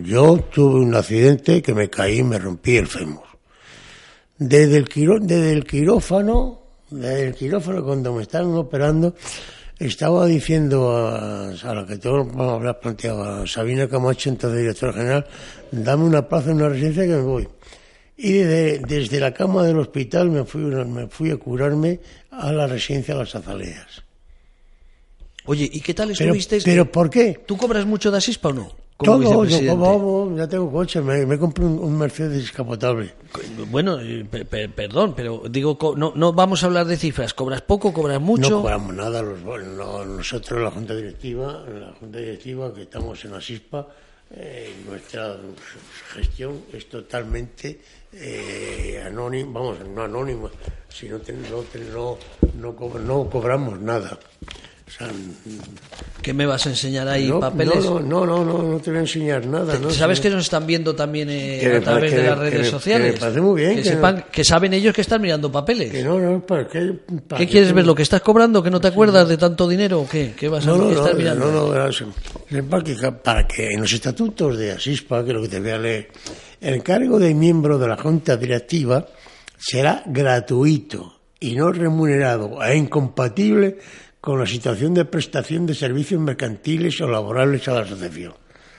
Yo tuve un accidente que me caí y me rompí el fémur. Desde el, desde el quirófano, desde el quirófano cuando me estaban operando, estaba diciendo a, a la que todo habrás planteado, a Sabina Camacho, entonces directora general, dame una plaza en una residencia que me voy. Y desde, desde la cama del hospital me fui, me fui a curarme a la residencia de las Azaleas. Oye, ¿y qué tal estuviste? Pero, ¿por qué? ¿Tú cobras mucho de Asispa o no? Como Todo, yo vicepresidente. como, ya tengo coche, me, me compré un, un Mercedes descapotable. Bueno, eh, pe- pe- perdón, pero digo, no, no vamos a hablar de cifras. ¿Cobras poco, cobras mucho? No cobramos nada, los, no, nosotros la Junta Directiva, la Junta Directiva que estamos en la SISPA, eh, nuestra gestión es totalmente eh, anónima, vamos, no anónima, sino no, no, no cobramos nada. O sea, ¿Qué me vas a enseñar ahí, no, papeles? No, no, no, no, no te voy a enseñar nada. ¿no? ¿Sabes que nos están viendo también eh, Que a través de las redes sociales? que me parece muy bien, Que, sepan, no- que saben ellos que están mirando papeles. Que no, no, ¿para qué? para ¿Qué qué quieres ver? ¿Lo que estás cobrando? ¿Que no te acuerdas de tanto dinero o qué? ¿Qué vas a No, no, estar no, mirando? no, no, ca- para que en los estatutos de Asispa, que es lo que te voy a leer, el cargo de miembro de la Junta Directiva será gratuito y no remunerado e incompatible con la situación de prestación de servicios mercantiles o laborables a la asociación.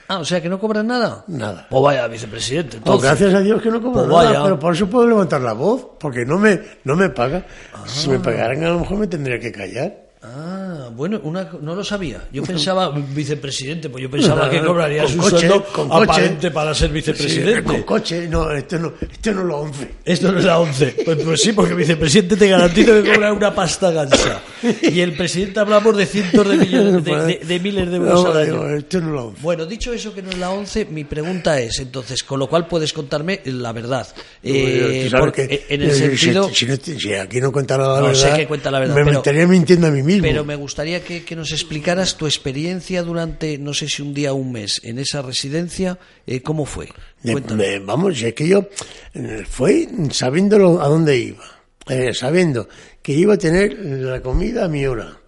Ah, o sea, que no cobran nada. Nada. Pues vaya, vicepresidente. Pues Entonces. gracias a Dios que no cobro Pues nada, pero por eso puedo levantar la voz, porque no me, no me paga. Si Ah. me pagaran a lo mejor me tendría que callar. Ah, bueno, una, no lo sabía. Yo pensaba, vicepresidente, pues yo pensaba que Con cobraría su coche, sueldo con coche. aparente para ser vicepresidente. Sí, con coche, no, esto no, esto no lo 11. Esto no es la 11. Pues, pues sí, porque vicepresidente te garantizo que cobra una pasta gansa. Y el presidente hablamos de cientos de millones, de, de- de miles de euros No, al año. esto no lo 11. Bueno, dicho eso que no es la 11, mi pregunta es, entonces, con lo cual puedes contarme la verdad. Eh, porque que- en el eh, si- sentido... Si, si aquí no cuenta la No, sé verdad, que cuenta la verdad, me, pero- estaría mintiendo a mí mismo. Pero me gustaría que, que nos explicaras tu experiencia durante, no sé si un día o un mes, en esa residencia. eh, ¿Cómo fue? De- Cuéntame. de- vamos, es que yo eh, fue sabiéndolo a dónde iba, eh, sabiendo que iba a tener la comida a mi hora,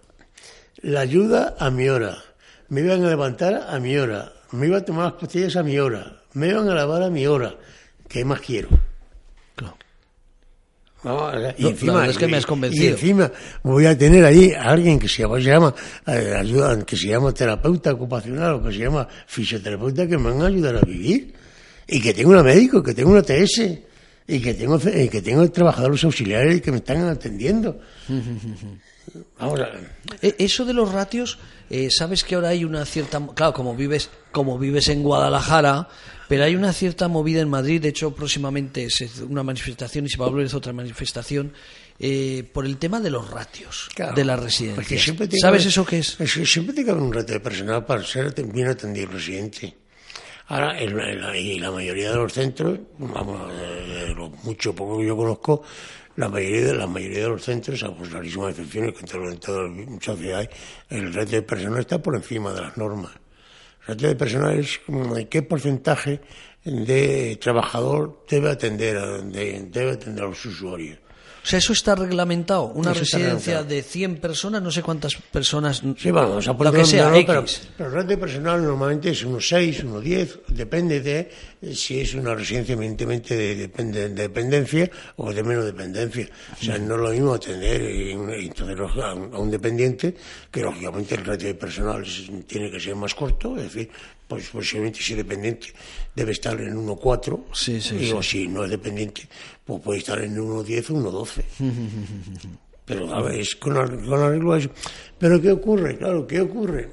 la ayuda a mi hora, me iban a levantar a mi hora, me iba a tomar las pastillas a mi hora, me iban a lavar a mi hora. ¿Qué más quiero? Claro. Vamos, y No, verdad es que me has convencido. Y encima voy a tener allí a alguien que se llama, se llama eh, que se llama terapeuta ocupacional o que se llama fisioterapeuta que me van a ayudar a vivir. Y que tengo una médico, que tengo una TS, y que tengo, y que tengo trabajadores auxiliares que me están atendiendo. Vamos a Eh, Eso de los ratios, eh, sabes que ahora hay una cierta, claro, como vives, como vives en Guadalajara, pero hay una cierta movida en Madrid. De hecho, próximamente es una manifestación y se va a volver otra manifestación eh, por el tema de los ratios Claro, de las residencias. siempre ¿Sabes que- eso qué es? que siempre tiene que haber un reto de personal para ser bien atendido el residente. Ahora, en la, en la- y la mayoría de los centros, vamos, de, de lo mucho poco que yo conozco, la mayoría de, la mayoría de los centros, salvo rarísimas excepciones que en todas las sociedades, el reto de personal está por encima de las normas. El reto de personal es qué porcentaje de trabajador debe atender a, de- debe atender a los usuarios. O sea, eso está reglamentado. Una Eso residencia de 100 personas, no sé cuántas personas. Sí, vamos, a lo poner que sea, X. pero, pero el ratio personal normalmente es unos 6, unos 10, depende de eh, si es una residencia evidentemente de, depende- de dependencia o de menos dependencia. O sea, no es lo mismo atender eh, entonces, a un, a un dependiente que lógicamente el ratio de personal tiene que ser más corto, es decir, pues posiblemente si es dependiente debe estar en 1,4 Sí, sí, y o si no es dependiente pues puede estar en 1,10 o 1,12. Pero a ver, es con, con arreglo a eso. Pero ¿qué ocurre? Claro, ¿qué ocurre?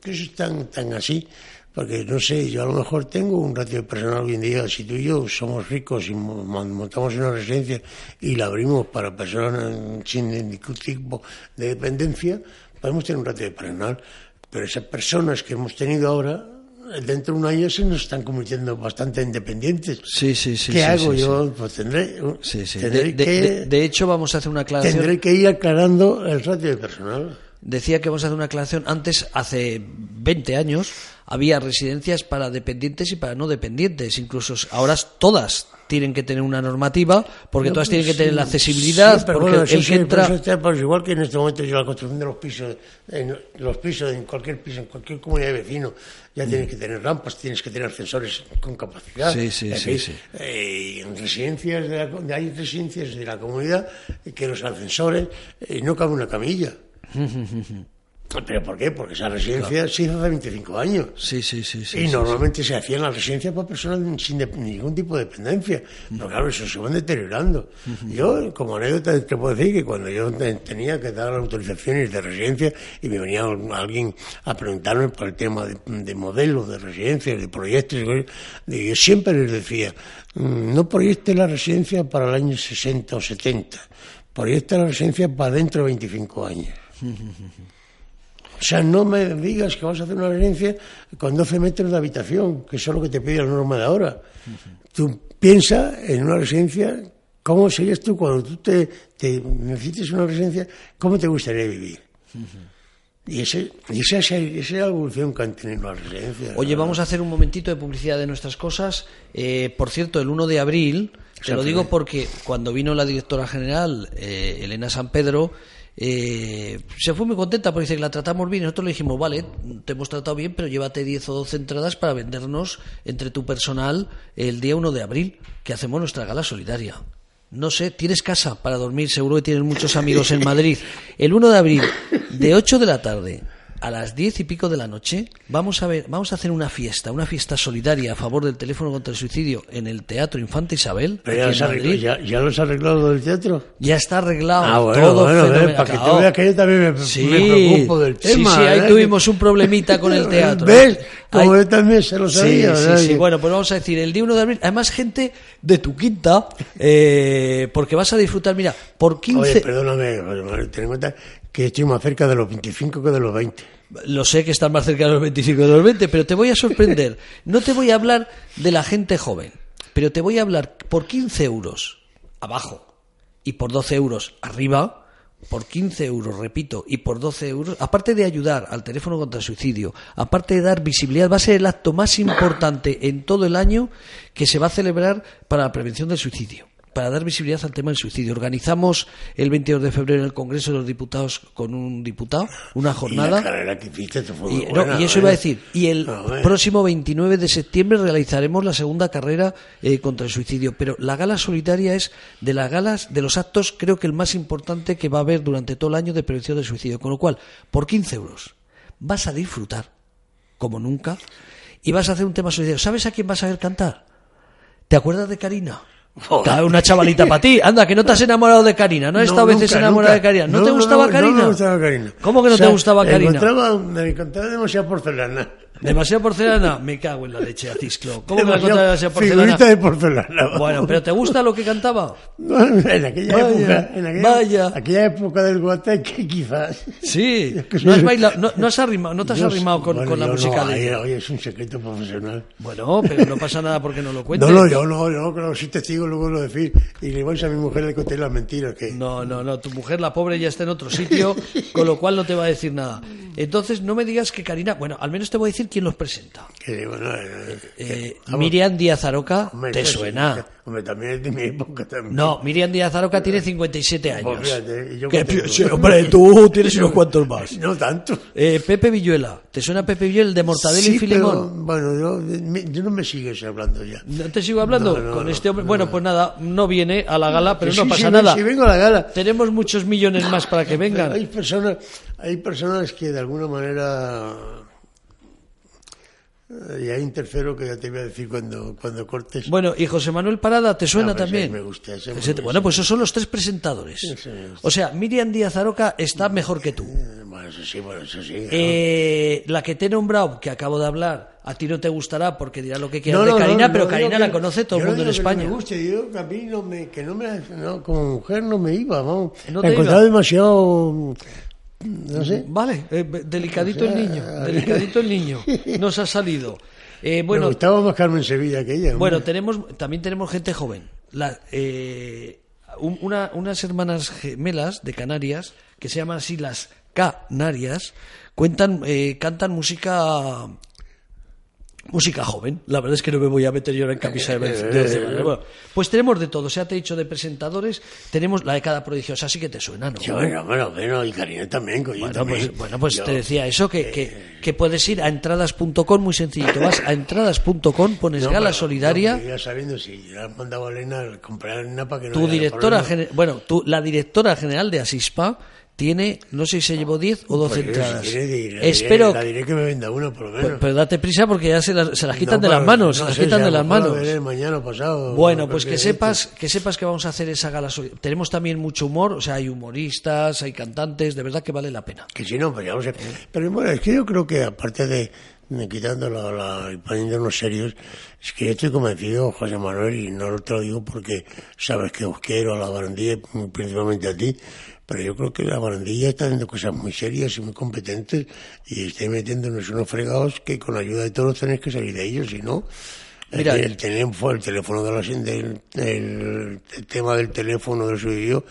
Que eso es tan, tan así. Porque no sé, yo a lo mejor tengo un ratio de personal hoy en día, si tú y yo somos ricos y mo- mon- montamos una residencia y la abrimos para personas sin ningún tipo de dependencia, podemos tener un ratio de personal. Pero esas personas que hemos tenido ahora, dentro de un año se nos están convirtiendo bastante independientes. Sí, sí, sí. ¿Qué sí, hago sí, sí. yo? Pues tendré, Sí, sí. tendré De, de- que... de- de hecho, vamos a hacer una aclaración. Tendré que ir aclarando el ratio de personal. Decía que vamos a hacer una aclaración. Antes, hace 20 años, había residencias para dependientes y para no dependientes. Incluso ahora todas tienen que tener una normativa, porque No, todas tienen que sí, tener la accesibilidad, sí, pero porque bueno, el sí, que entra... está, pues igual que en este momento yo la construcción de los pisos, en los pisos, en cualquier piso, en cualquier comunidad de vecinos, ya tienes que tener rampas, tienes que tener ascensores con capacidad. Sí, sí, sí, eh, en residencias de la, hay residencias de la comunidad que los ascensores eh, no cabe una camilla. ¿Pero por qué? Porque esa residencia se hizo hace 25 años. Sí, sí, sí. sí y sí, normalmente se hacían las residencias para personas sin de- ningún tipo de dependencia. Pero claro, eso se van deteriorando. Yo, como anécdota, te puedo decir que cuando yo te- tenía que dar autorizaciones de residencia y me venía alguien a preguntarme por el tema de, de modelos de residencias, de proyectos, y yo siempre les decía, "Mm, no proyecte la residencia para el año 60 o 70, proyecte la residencia para dentro de 25 años. O sea, no me digas que vas a hacer una residencia con 12 metros de habitación, que eso es lo que te pide la norma de ahora. Tú piensa en una residencia, ¿cómo serías tú cuando tú te, te necesites una residencia? ¿Cómo te gustaría vivir? Y, ese, y esa, esa es la evolución que han tenido las residencias. Oye, vamos a hacer un momentito de publicidad de nuestras cosas. Eh, por cierto, el 1 de abril, te lo digo porque cuando vino la directora general, eh, Elena San Pedro, eh, se fue muy contenta porque dice que la tratamos bien. Y nosotros le dijimos, vale, te hemos tratado bien, pero llévate 10 o 12 entradas para vendernos entre tu personal el día 1 de abril, que hacemos nuestra gala solidaria. No sé, tienes casa para dormir, seguro que tienes muchos amigos en Madrid. El 1 de abril, de 8 de la tarde a las 10 y pico de la noche, vamos a ver, vamos a hacer una fiesta, una fiesta solidaria a favor del teléfono contra el suicidio en el Teatro Infante Isabel. Pero ya, los arregló- ya, ya los arreglado del teatro. Ya está arreglado. Ah, bueno, todo bueno, eh, para que Claro. veas que yo también me, Sí, me preocupo del sí, tema. sí, ahí ¿eh? tuvimos un problemita con el teatro. ¿Ves? Como Ahí- yo también se lo Sí, sabía. sí, ¿verdad? sí. Bueno, pues vamos a decir, el día 1 de abril, además gente de tu quinta, eh, porque vas a disfrutar, mira, por 15... Oye, perdóname, ten en cuenta que estoy más cerca de los 25 que de los 20. Lo sé que estás más cerca de los 25 de los 20, pero te voy a sorprender. No te voy a hablar de la gente joven, pero te voy a hablar por 15 euros abajo y por 12 euros arriba, por 15 euros, repito, y por 12 euros, aparte de ayudar al teléfono contra el suicidio, aparte de dar visibilidad, va a ser el acto más importante en todo el año que se va a celebrar para la prevención del suicidio. Para dar visibilidad al tema del suicidio. Organizamos el 22 de febrero en el Congreso de los Diputados con un diputado una Y jornada. la carrera que hiciste te fue Y, no, buena, y eso ¿eh? iba a decir, y el próximo 29 de septiembre realizaremos la segunda carrera eh, contra el suicidio. Pero la gala solitaria es de las galas, de los actos, creo que el más importante que va a haber durante todo el año de prevención del suicidio. Con lo cual, por 15 euros vas a disfrutar como nunca y vas a hacer un tema solidario. ¿Sabes a quién vas a ver cantar? ¿Te acuerdas de Karina? Joder. Una chavalita para ti. Anda, que no te has enamorado de Karina. No has No, estado veces enamorada de Karina. ¿No, No, te gustaba Karina? No me gustaba Karina. ¿Cómo que no O sea, te gustaba Karina? Encontraba, me encontraba demasiada porcelana. ¿Demasiada porcelana? Me cago en la leche, Acisclo. ¿Cómo de demasiada porcelana? Figurita de porcelana. Bueno, pero ¿te gusta lo que cantaba? en aquella Vaya, época, en aquella, vaya. aquella época del guateque quizás. Sí. ¿No has bailado, no, no has arrimado, no te has arrimado con, bueno, con la música no, de oye, es un secreto profesional. Bueno, pero no pasa nada porque no lo cuentes. No, no, yo no, yo que soy testigo, luego lo decir. Y le voy a mi mujer le conté las mentiras que... No, no, no, tu mujer, la pobre, ya está en otro sitio, con lo cual no te va a decir nada. Entonces, no me digas que Karina, bueno, al menos te voy a decir quién los presenta. que, bueno, eh, Eh, vamos, Miriam Díaz Aroca, hombre, ¿te sí, suena? Hombre, también es de mi época también. No, Miriam Díaz Aroca tiene 57 Pues años. fíjate, ¿y yo ¿Qué qué tengo? pi- sí, hombre, tú tienes unos cuantos más. No tanto. Eh, Pepe Villuela, ¿te suena Pepe Villuela, el de Mortadelo Sí, y Filemón? pero, bueno, yo, no me sigues hablando ya. ¿No te sigo hablando No, no, con este hombre? no, bueno, no. pues nada, no viene a la gala, pero Sí, no pasa sí, nada. Si vengo a la gala. Tenemos muchos millones más para que vengan. Hay personas, hay personas que de alguna manera eh, y hay un tercero que ya te voy a decir cuando, cuando cortes. Bueno, y José Manuel Parada, ¿te suena Ah, pues también? me gusta, ese me gusta. Bueno, pues esos son los tres presentadores. Gusta. O sea, Miriam Díaz Aroca está mejor que tú. Eh, Bueno, eso sí, bueno, eso sí. ¿no? Eh, la que te he nombrado, que acabo de hablar, a ti no te gustará porque dirá lo que quieras No, de Karina, no, pero no Karina la que- conoce todo el mundo en España. me guste, yo que a mí no me, que no me, no, como mujer no me iba, vamos. ¿No la te encontraba iba? demasiado, no sé. Vale, eh, delicadito O sea, el niño, delicadito el niño. Nos ha salido. Eh, bueno, gustaba más Carmen Sevilla que ella. Bueno, hombre. tenemos, también tenemos gente joven. La- eh, un- una- unas hermanas gemelas de Canarias, que se llaman así las Canarias, cuentan, eh, cantan música música joven. La verdad es que no me voy a meter yo ahora en camisa de once varas. Bueno, pues tenemos de todo. O sea, te he dicho de presentadores, tenemos la década prodigiosa, así que te suena, ¿no? Bueno, bueno, bueno, y Karina también, coño, Bueno, también. pues, bueno, pues Yo- te decía eso, que, que, que puedes ir a entradas.com, muy sencillito. Vas a entradas.com, pones No, gala solidaria. no, ya sabiendo si ya han mandado a Elena a comprar arena para que no tu directora bueno tu, la directora general de Asispa tiene, no sé si se llevó 10 o 12 Pues yo, si entradas. quiere, diré- Espero, La diré que me venda una, por lo menos. pero, pero date prisa porque ya se las, se las quitan No, de las manos, no se las sé, quitan a de las la manos. mañana pasado. Bueno, no pues que sepas, que sepas que vamos a hacer esa gala. Tenemos también mucho humor, o sea, hay humoristas, hay cantantes, de verdad que vale la pena. Que si no, pues ya lo sé. Pero bueno, es que yo creo que aparte de, quitando la, la, y poniéndonos serios, es que yo estoy convencido, José Manuel, y no te lo digo porque sabes que os quiero a la barandilla, principalmente a ti, pero yo creo que la barandilla está haciendo cosas muy serias y muy competentes y está metiéndonos unos fregados que con ayuda de todos tenéis que salir de ellos, si no... es Mira, el teléfono, el teléfono de la, del, el, el tema del teléfono del suyo,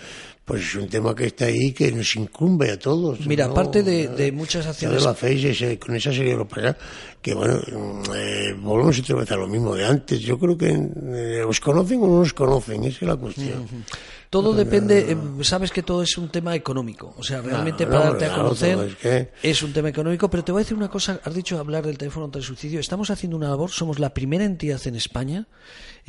pues es un tema que está ahí que nos incumbe a todos. Mira, ¿no? aparte de, de muchas Ya acciones hacéis ese- con esa serie lo pasa que bueno mm, eh, volvemos otra vez a lo mismo de antes yo creo que eh, os conocen o no os conocen esa es la cuestión Todo depende, eh, sabes que todo es un tema económico. O sea, realmente no, para darte a conocer es que- es un tema económico. Pero te voy a decir una cosa, has dicho hablar del teléfono contra el suicidio. Estamos haciendo una labor, somos la primera entidad en España,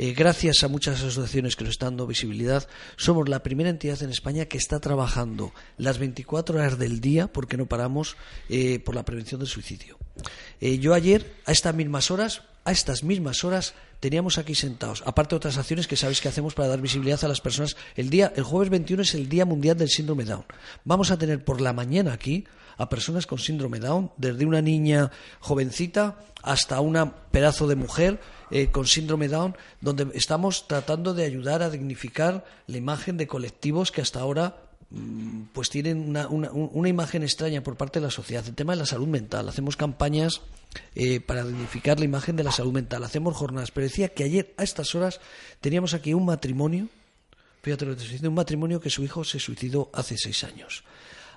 eh, gracias a muchas asociaciones que nos están dando visibilidad, somos la primera entidad en España que está trabajando las 24 horas del día, porque no paramos, eh, por la prevención del suicidio. Eh, yo ayer, a estas mismas horas, a estas mismas horas, teníamos aquí sentados, aparte de otras acciones que sabéis que hacemos para dar visibilidad a las personas. El día, el jueves 21 es el Día Mundial del Síndrome Down. Vamos a tener por la mañana aquí a personas con síndrome Down, desde una niña jovencita hasta una pedazo de mujer eh, con síndrome Down, donde estamos tratando de ayudar a dignificar la imagen de colectivos que hasta ahora mm, pues tienen una, una- un- una imagen extraña por parte de la sociedad. El tema de la salud mental. Hacemos campañas eh, para dignificar la imagen de la salud mental. Hacemos jornadas. Pero decía que ayer a estas horas teníamos aquí un matrimonio, fíjate lo que te estoy diciendo, un matrimonio que su hijo se suicidó hace seis años.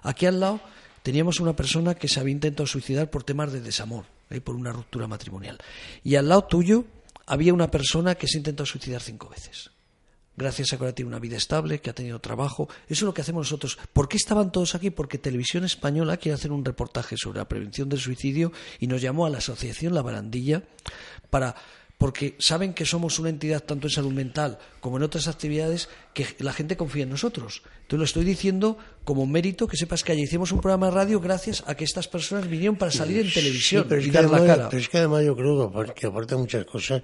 Aquí al lado teníamos una persona que se había intentado suicidar por temas de desamor, eh, por una ruptura matrimonial. Y al lado tuyo había una persona que se intentó suicidar cinco veces gracias a que ahora tiene una vida estable, que ha tenido trabajo. Eso es lo que hacemos nosotros. ¿Por qué estaban todos aquí? Porque Televisión Española quiere hacer un reportaje sobre la prevención del suicidio y nos llamó a la Asociación La Barandilla para porque saben que somos una entidad tanto en salud mental como en otras actividades que la gente confía en nosotros. Entonces lo estoy diciendo como mérito que sepas que ayer hicimos un programa de radio gracias a que estas personas vinieron para salir en televisión Sí, pero, es y que la además, cara. pero es que además yo creo que aparte, de muchas cosas,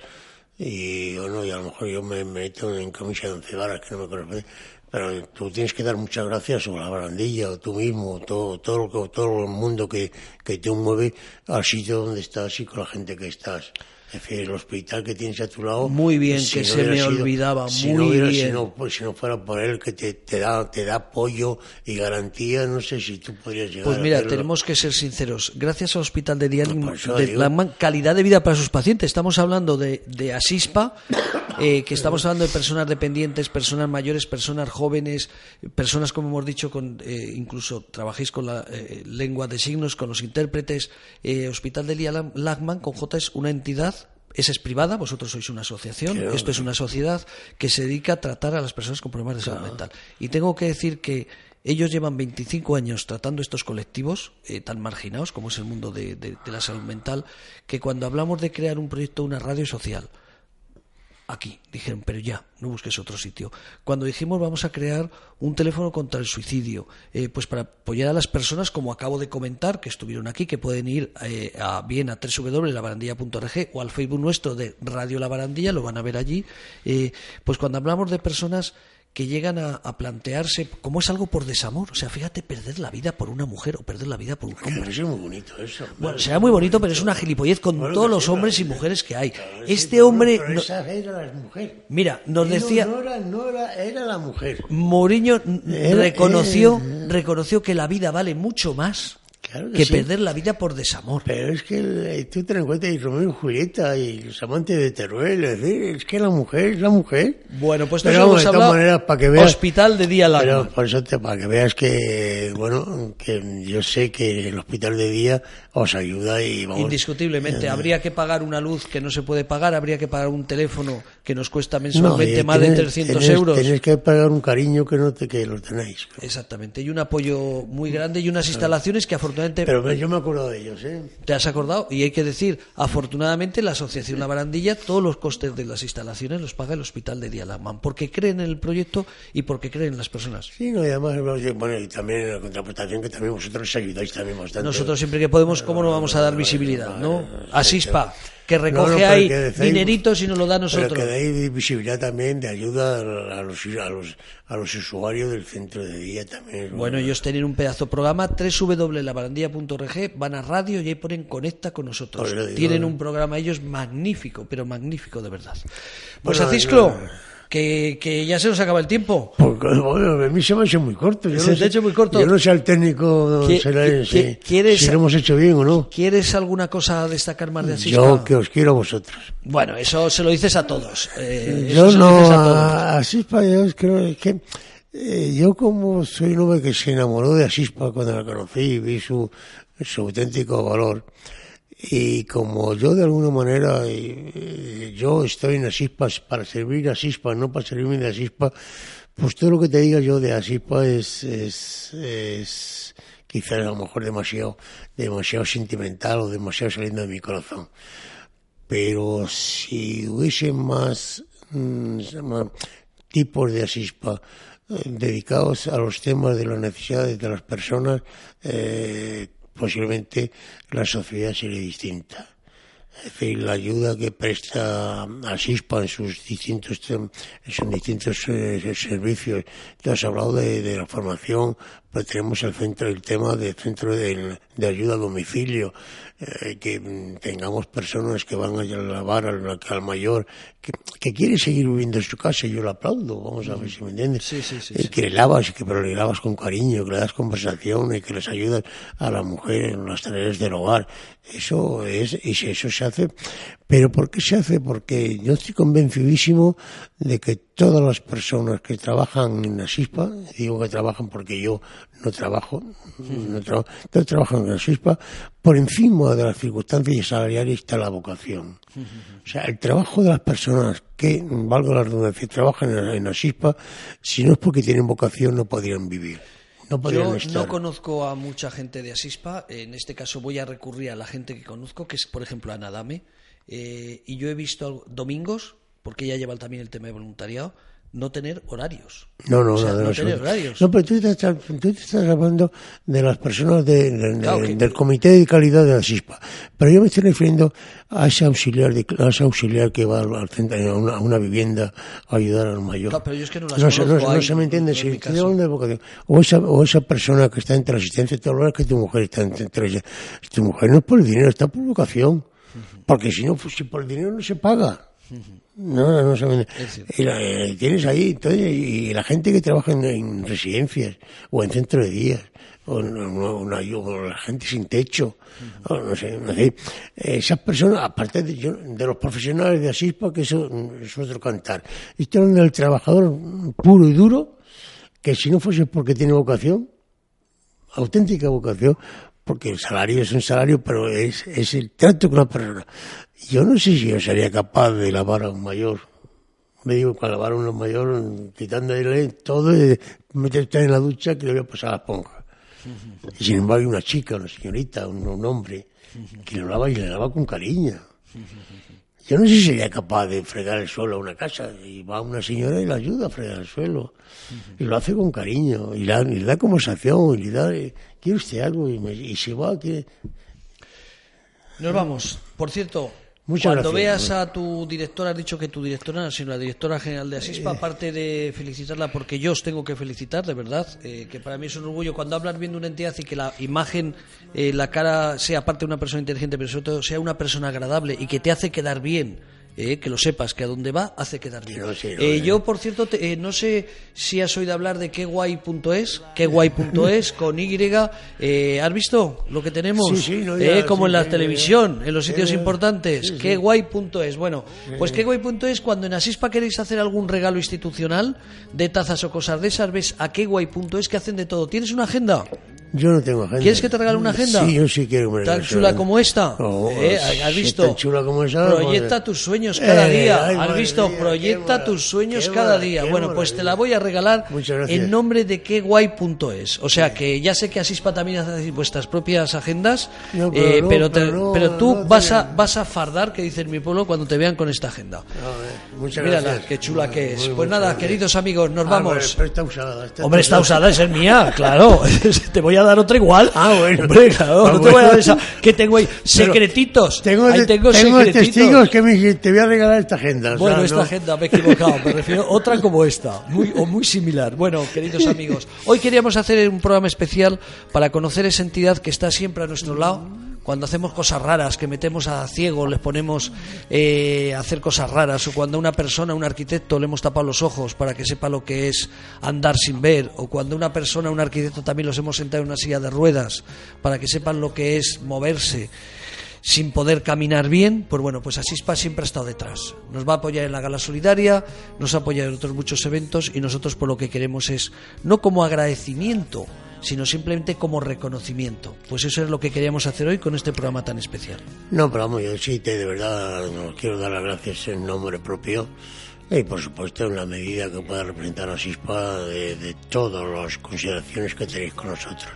y bueno, y a lo mejor yo me meto en camisa de once varas que no me corresponde, pero tú tienes que dar muchas gracias sobre la barandilla, o tú mismo, o todo, todo, lo que, todo el mundo que, que te mueve al sitio donde estás y con la gente que estás. Es decir, el hospital que tienes a tu lado. Muy bien, que se hubiera me sido- olvidaba, si muy no hubiera- bien. Si no, pues, si no fuera por él que te, te da, te da apoyo y garantía, no sé si tú podrías llegar Pues a mira, hacerlo. tenemos que ser sinceros. Gracias al Hospital de Por eso de. Lagman, calidad de vida para sus pacientes. Estamos hablando de, de Asispa, eh, que estamos hablando de personas dependientes, personas mayores, personas jóvenes, personas, como hemos dicho, con eh, incluso trabajéis con la eh, lengua de signos, con los intérpretes. Eh, Hospital de Día Lam- Lagman, con J, es una entidad. Esa es privada, vosotros sois una asociación, esto es una sociedad que se dedica a tratar a las personas con problemas de salud mental. Y tengo que decir que ellos llevan 25 años tratando estos colectivos eh, tan marginados como es el mundo de, de- de la salud mental, que cuando hablamos de crear un proyecto, una radio social, aquí, dijeron, pero ya, no busques otro sitio. Cuando dijimos vamos a crear un teléfono contra el suicidio, eh, pues para apoyar a las personas, como acabo de comentar, que estuvieron aquí, que pueden ir eh, a, bien a www.labarandilla.org o al Facebook nuestro de Radio La Barandilla, lo van a ver allí, eh, pues cuando hablamos de personas que llegan a, a plantearse como es algo por desamor, o sea, fíjate, perder la vida por una mujer o perder la vida por un hombre. parece muy bonito eso. Bueno, será muy bonito, pero es una gilipollez con Bueno, todos los sí, hombres y mujeres que hay. Claro, Este hombre... no, pero no- esa era la mujer. Mira, nos No, decía... No, era, no era, era la mujer. Mourinho reconoció, reconoció que la vida vale mucho más Claro que que sí. perder la vida por desamor. Pero es que el- tú ten en cuenta y Romeo y Julieta y los amantes de Teruel, es decir, es que la mujer es la mujer. Bueno, pues Pero vamos, de todas maneras, para que veas- Hospital de Día Pero Lagman. por eso te, para que veas que, bueno, que yo sé que el hospital de día os ayuda y vamos. Indiscutiblemente, habría que pagar una luz que no se puede pagar, habría que pagar un teléfono que nos cuesta mensualmente más de 300 euros. Tenéis que pagar un cariño que no te, que lo tenéis. Exactamente, y un apoyo muy grande y unas instalaciones que afortunadamente... Pero yo me acuerdo de ellos, ¿eh? ¿Te has acordado? Y hay que decir, afortunadamente la Asociación La Barandilla, todos los costes de las instalaciones los paga el Hospital de Dialaman, porque creen en el proyecto y porque creen en las personas. Sí, no, y además, bueno, y también en la contraprestación que también vosotros ayudáis también bastante. Nosotros siempre que podemos, ¿cómo no vamos a dar visibilidad, no? A SISPA que recoge ahí dineritos y nos lo da a nosotros. Pero que dais visibilidad también de ayuda a los, a los, a los usuarios del centro de día también. Bueno, ellos tienen un pedazo de programa, www.labarandilla.org, van a radio y ahí ponen conecta con nosotros. tienen un programa ellos magnífico, pero magnífico de verdad. Pues bueno, Acisclo que, que ya se nos acaba el tiempo. Porque, bueno, a mí se me ha hecho muy corto. Yo se no sé, hecho muy corto. Yo no sé al técnico si, ¿quieres, si lo hemos hecho bien o no. ¿Quieres alguna cosa a destacar más de Asispa? Yo que os quiero a vosotros. Bueno, eso se lo dices a todos. Eh, yo no, a, a Asispa yo creo que... Eh, yo como soy un hombre que se enamoró de Asispa cuando la conocí y vi su, su auténtico valor, y como yo de alguna manera eh, yo estoy en Asispa para servir a Asispa, no para servirme de Asispa, pues todo lo que te diga yo de Asispa es, es, es quizás a lo mejor demasiado, demasiado sentimental o demasiado saliendo de mi corazón. Pero si hubiese más, mm, tipos de Asispa eh, dedicados a los temas de las necesidades de las personas, eh, posiblemente la sociedad sería distinta. Es decir, la ayuda que presta a SISPA en sus distintos, en sus distintos eh, servicios. Tú has hablado de, la formación, pues tenemos el centro, el tema del centro de, ayuda a domicilio, eh, que tengamos personas que van a lavar al, al mayor, que, que, quiere seguir viviendo en su casa, yo lo aplaudo, vamos a ver si me entiendes. Sí, sí, sí, que le lavas, que, pero le lavas con cariño, que le das conversación y que les ayudas a la mujer en las tareas del hogar. Eso es, y si eso se hace, pero ¿por qué se hace? Porque yo estoy convencidísimo de que todas las personas que trabajan en la SISPA, digo que trabajan porque yo no trabajo, no todos trabajan en la SISPA, por encima de las circunstancias salariales está la vocación. O sea, el trabajo de las personas que, valga la redundancia, trabajan en la, SISPA, si no es porque tienen vocación, no podrían vivir. No Yo no conozco a mucha gente de Asispa, en este caso voy a recurrir a la gente que conozco, que es por ejemplo Ana Dame, eh, y yo he visto domingos, porque ella lleva también el tema de voluntariado, no tener horarios. No, no, no, tener horarios. No, pero tú te, estás, tú te estás hablando de las personas de, del Comité de Calidad de la SISPA. Pero yo me estoy refiriendo a ese auxiliar, de, a ese auxiliar que va al centro, a una, vivienda a ayudar al mayor. No, pero yo es que no las no, conozco no, se me entiende. Si estoy hablando de vocación. O esa, o esa persona que está entre asistencia, te hablas que tu mujer está entre ella. Tu mujer no es por el dinero, está por vocación. Porque si no, pues, si por el dinero no se paga. No, no, se y la, tienes ahí, y la gente que trabaja en, residencias o en centros de días, o, la gente sin techo, no sé, no sé. Esas personas, aparte de, de, los profesionales de Asispa, que eso es otro cantar. Esto es del trabajador puro y duro, que si no fuese porque tiene vocación, auténtica vocación, porque el salario es un salario, pero es, es el trato con la persona. Yo no sé si yo sería capaz de lavar a un mayor. Me digo, para lavar a un mayor, quitándole todo y meterte en la ducha que le voy a pasar a la esponja. Y sin embargo hay una chica, una señorita, un, hombre, que lo lava y le lava con cariño. Yo no sé si sería capaz de fregar el suelo a una casa. Y va una señora y la ayuda a fregar el suelo. Y lo hace con cariño. Y, le da conversación. Y le da, ¿quiere usted algo? Y, se va. Nos vamos. Por cierto, cuando veas a tu directora, has dicho que tu directora, sino la directora general de Asispa, aparte de felicitarla, porque yo os tengo que felicitar, de verdad, eh, que para mí es un orgullo cuando hablas bien de una entidad y que la imagen, eh, la cara sea aparte de una persona inteligente, pero sobre todo sea una persona agradable y que te hace quedar bien eh, que lo sepas, que a dónde va hace quedar bien. Eh, yo, por cierto, eh, no sé si has oído hablar de queguay.es, queguay.es con Y. ¿Has visto lo que tenemos? como en la televisión, en los sitios importantes. Queguay.es. Bueno, pues queguay.es, cuando en Asispa queréis hacer algún regalo institucional de tazas o cosas de esas, ves a queguay.es que hacen de todo. ¿Tienes una agenda? Yo no tengo agenda. ¿Quieres que te regale una agenda? Sí, yo sí quiero. que me ¿Tan chula una como esta? Oh, ¿Eh? ¿Has visto? tan chula como esa, Proyecta pues- tus sueños cada Eh, día. ay, ¿Has madre visto? mía, Proyecta tus sueños cada día. Bueno, pues te la voy a regalar en nombre de queguay.es. O sea que ya sé que Asispa también hace vuestras propias agendas, No, pero eh, no, pero, te- pero no, pero tú vas, a, vas a fardar, que dice en mi pueblo, cuando te vean con esta agenda. Muchas Mírala, gracias. qué chula Muy- que es. muy- Pues nada, gracias. queridos amigos, nos Ah, vamos. pero está usada. Hombre, está usada, es mía, claro. te voy a dar otra igual. Ah, bueno. Hombre, claro, Ah, no te voy a dar esa. Que tengo ahí secretitos. Tengo, ahí te- tengo, tengo secretitos. testigos que me dicen, te voy a regalar esta agenda. Bueno, esta agenda me he equivocado, me refiero a otra como esta, muy, o muy similar. Bueno, queridos amigos, hoy queríamos hacer un programa especial para conocer esa entidad que está siempre a nuestro lado. Cuando hacemos cosas raras, que metemos a ciegos, les ponemos eh, a hacer cosas raras, o cuando a una persona, un arquitecto, le hemos tapado los ojos para que sepa lo que es andar sin ver, o cuando una persona, un arquitecto también los hemos sentado en una silla de ruedas para que sepan lo que es moverse sin poder caminar bien, pues bueno, pues Asispa siempre ha estado detrás. Nos va a apoyar en la gala solidaria, nos apoya en otros muchos eventos y nosotros por lo que queremos es no como agradecimiento, sino simplemente como reconocimiento. Pues eso es lo que queríamos hacer hoy con este programa tan especial. No, pero vamos, yo sí, te, de verdad, quiero dar las gracias en nombre propio y, por supuesto, en la medida que pueda representar a SISPA de, de todas las consideraciones que tenéis con nosotros.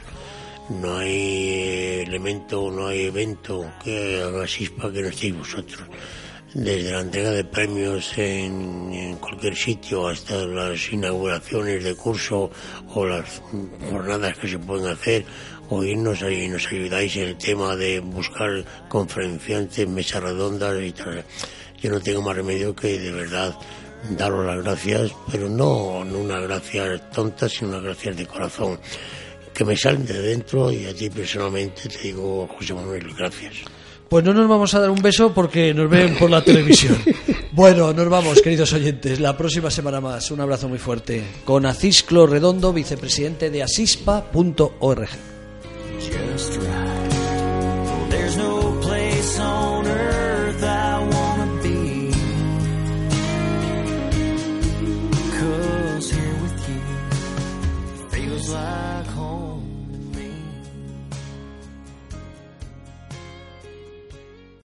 No hay elemento, no hay evento que haga SISPA que no estéis vosotros. Desde la entrega de premios en, cualquier sitio hasta las inauguraciones de curso o las jornadas que se pueden hacer, o irnos ahí nos ayudáis en el tema de buscar conferenciantes, mesas redondas y tal. Yo no tengo más remedio que de verdad daros las gracias, pero no, no unas gracias tontas, sino unas gracias de corazón, que me salen de dentro y a ti personalmente te digo, José Manuel, gracias. Pues no nos vamos a dar un beso porque nos ven por la televisión. Bueno, nos vamos, queridos oyentes. La próxima semana más. Un abrazo muy fuerte. Con Acisclo Redondo, vicepresidente de asispa.org.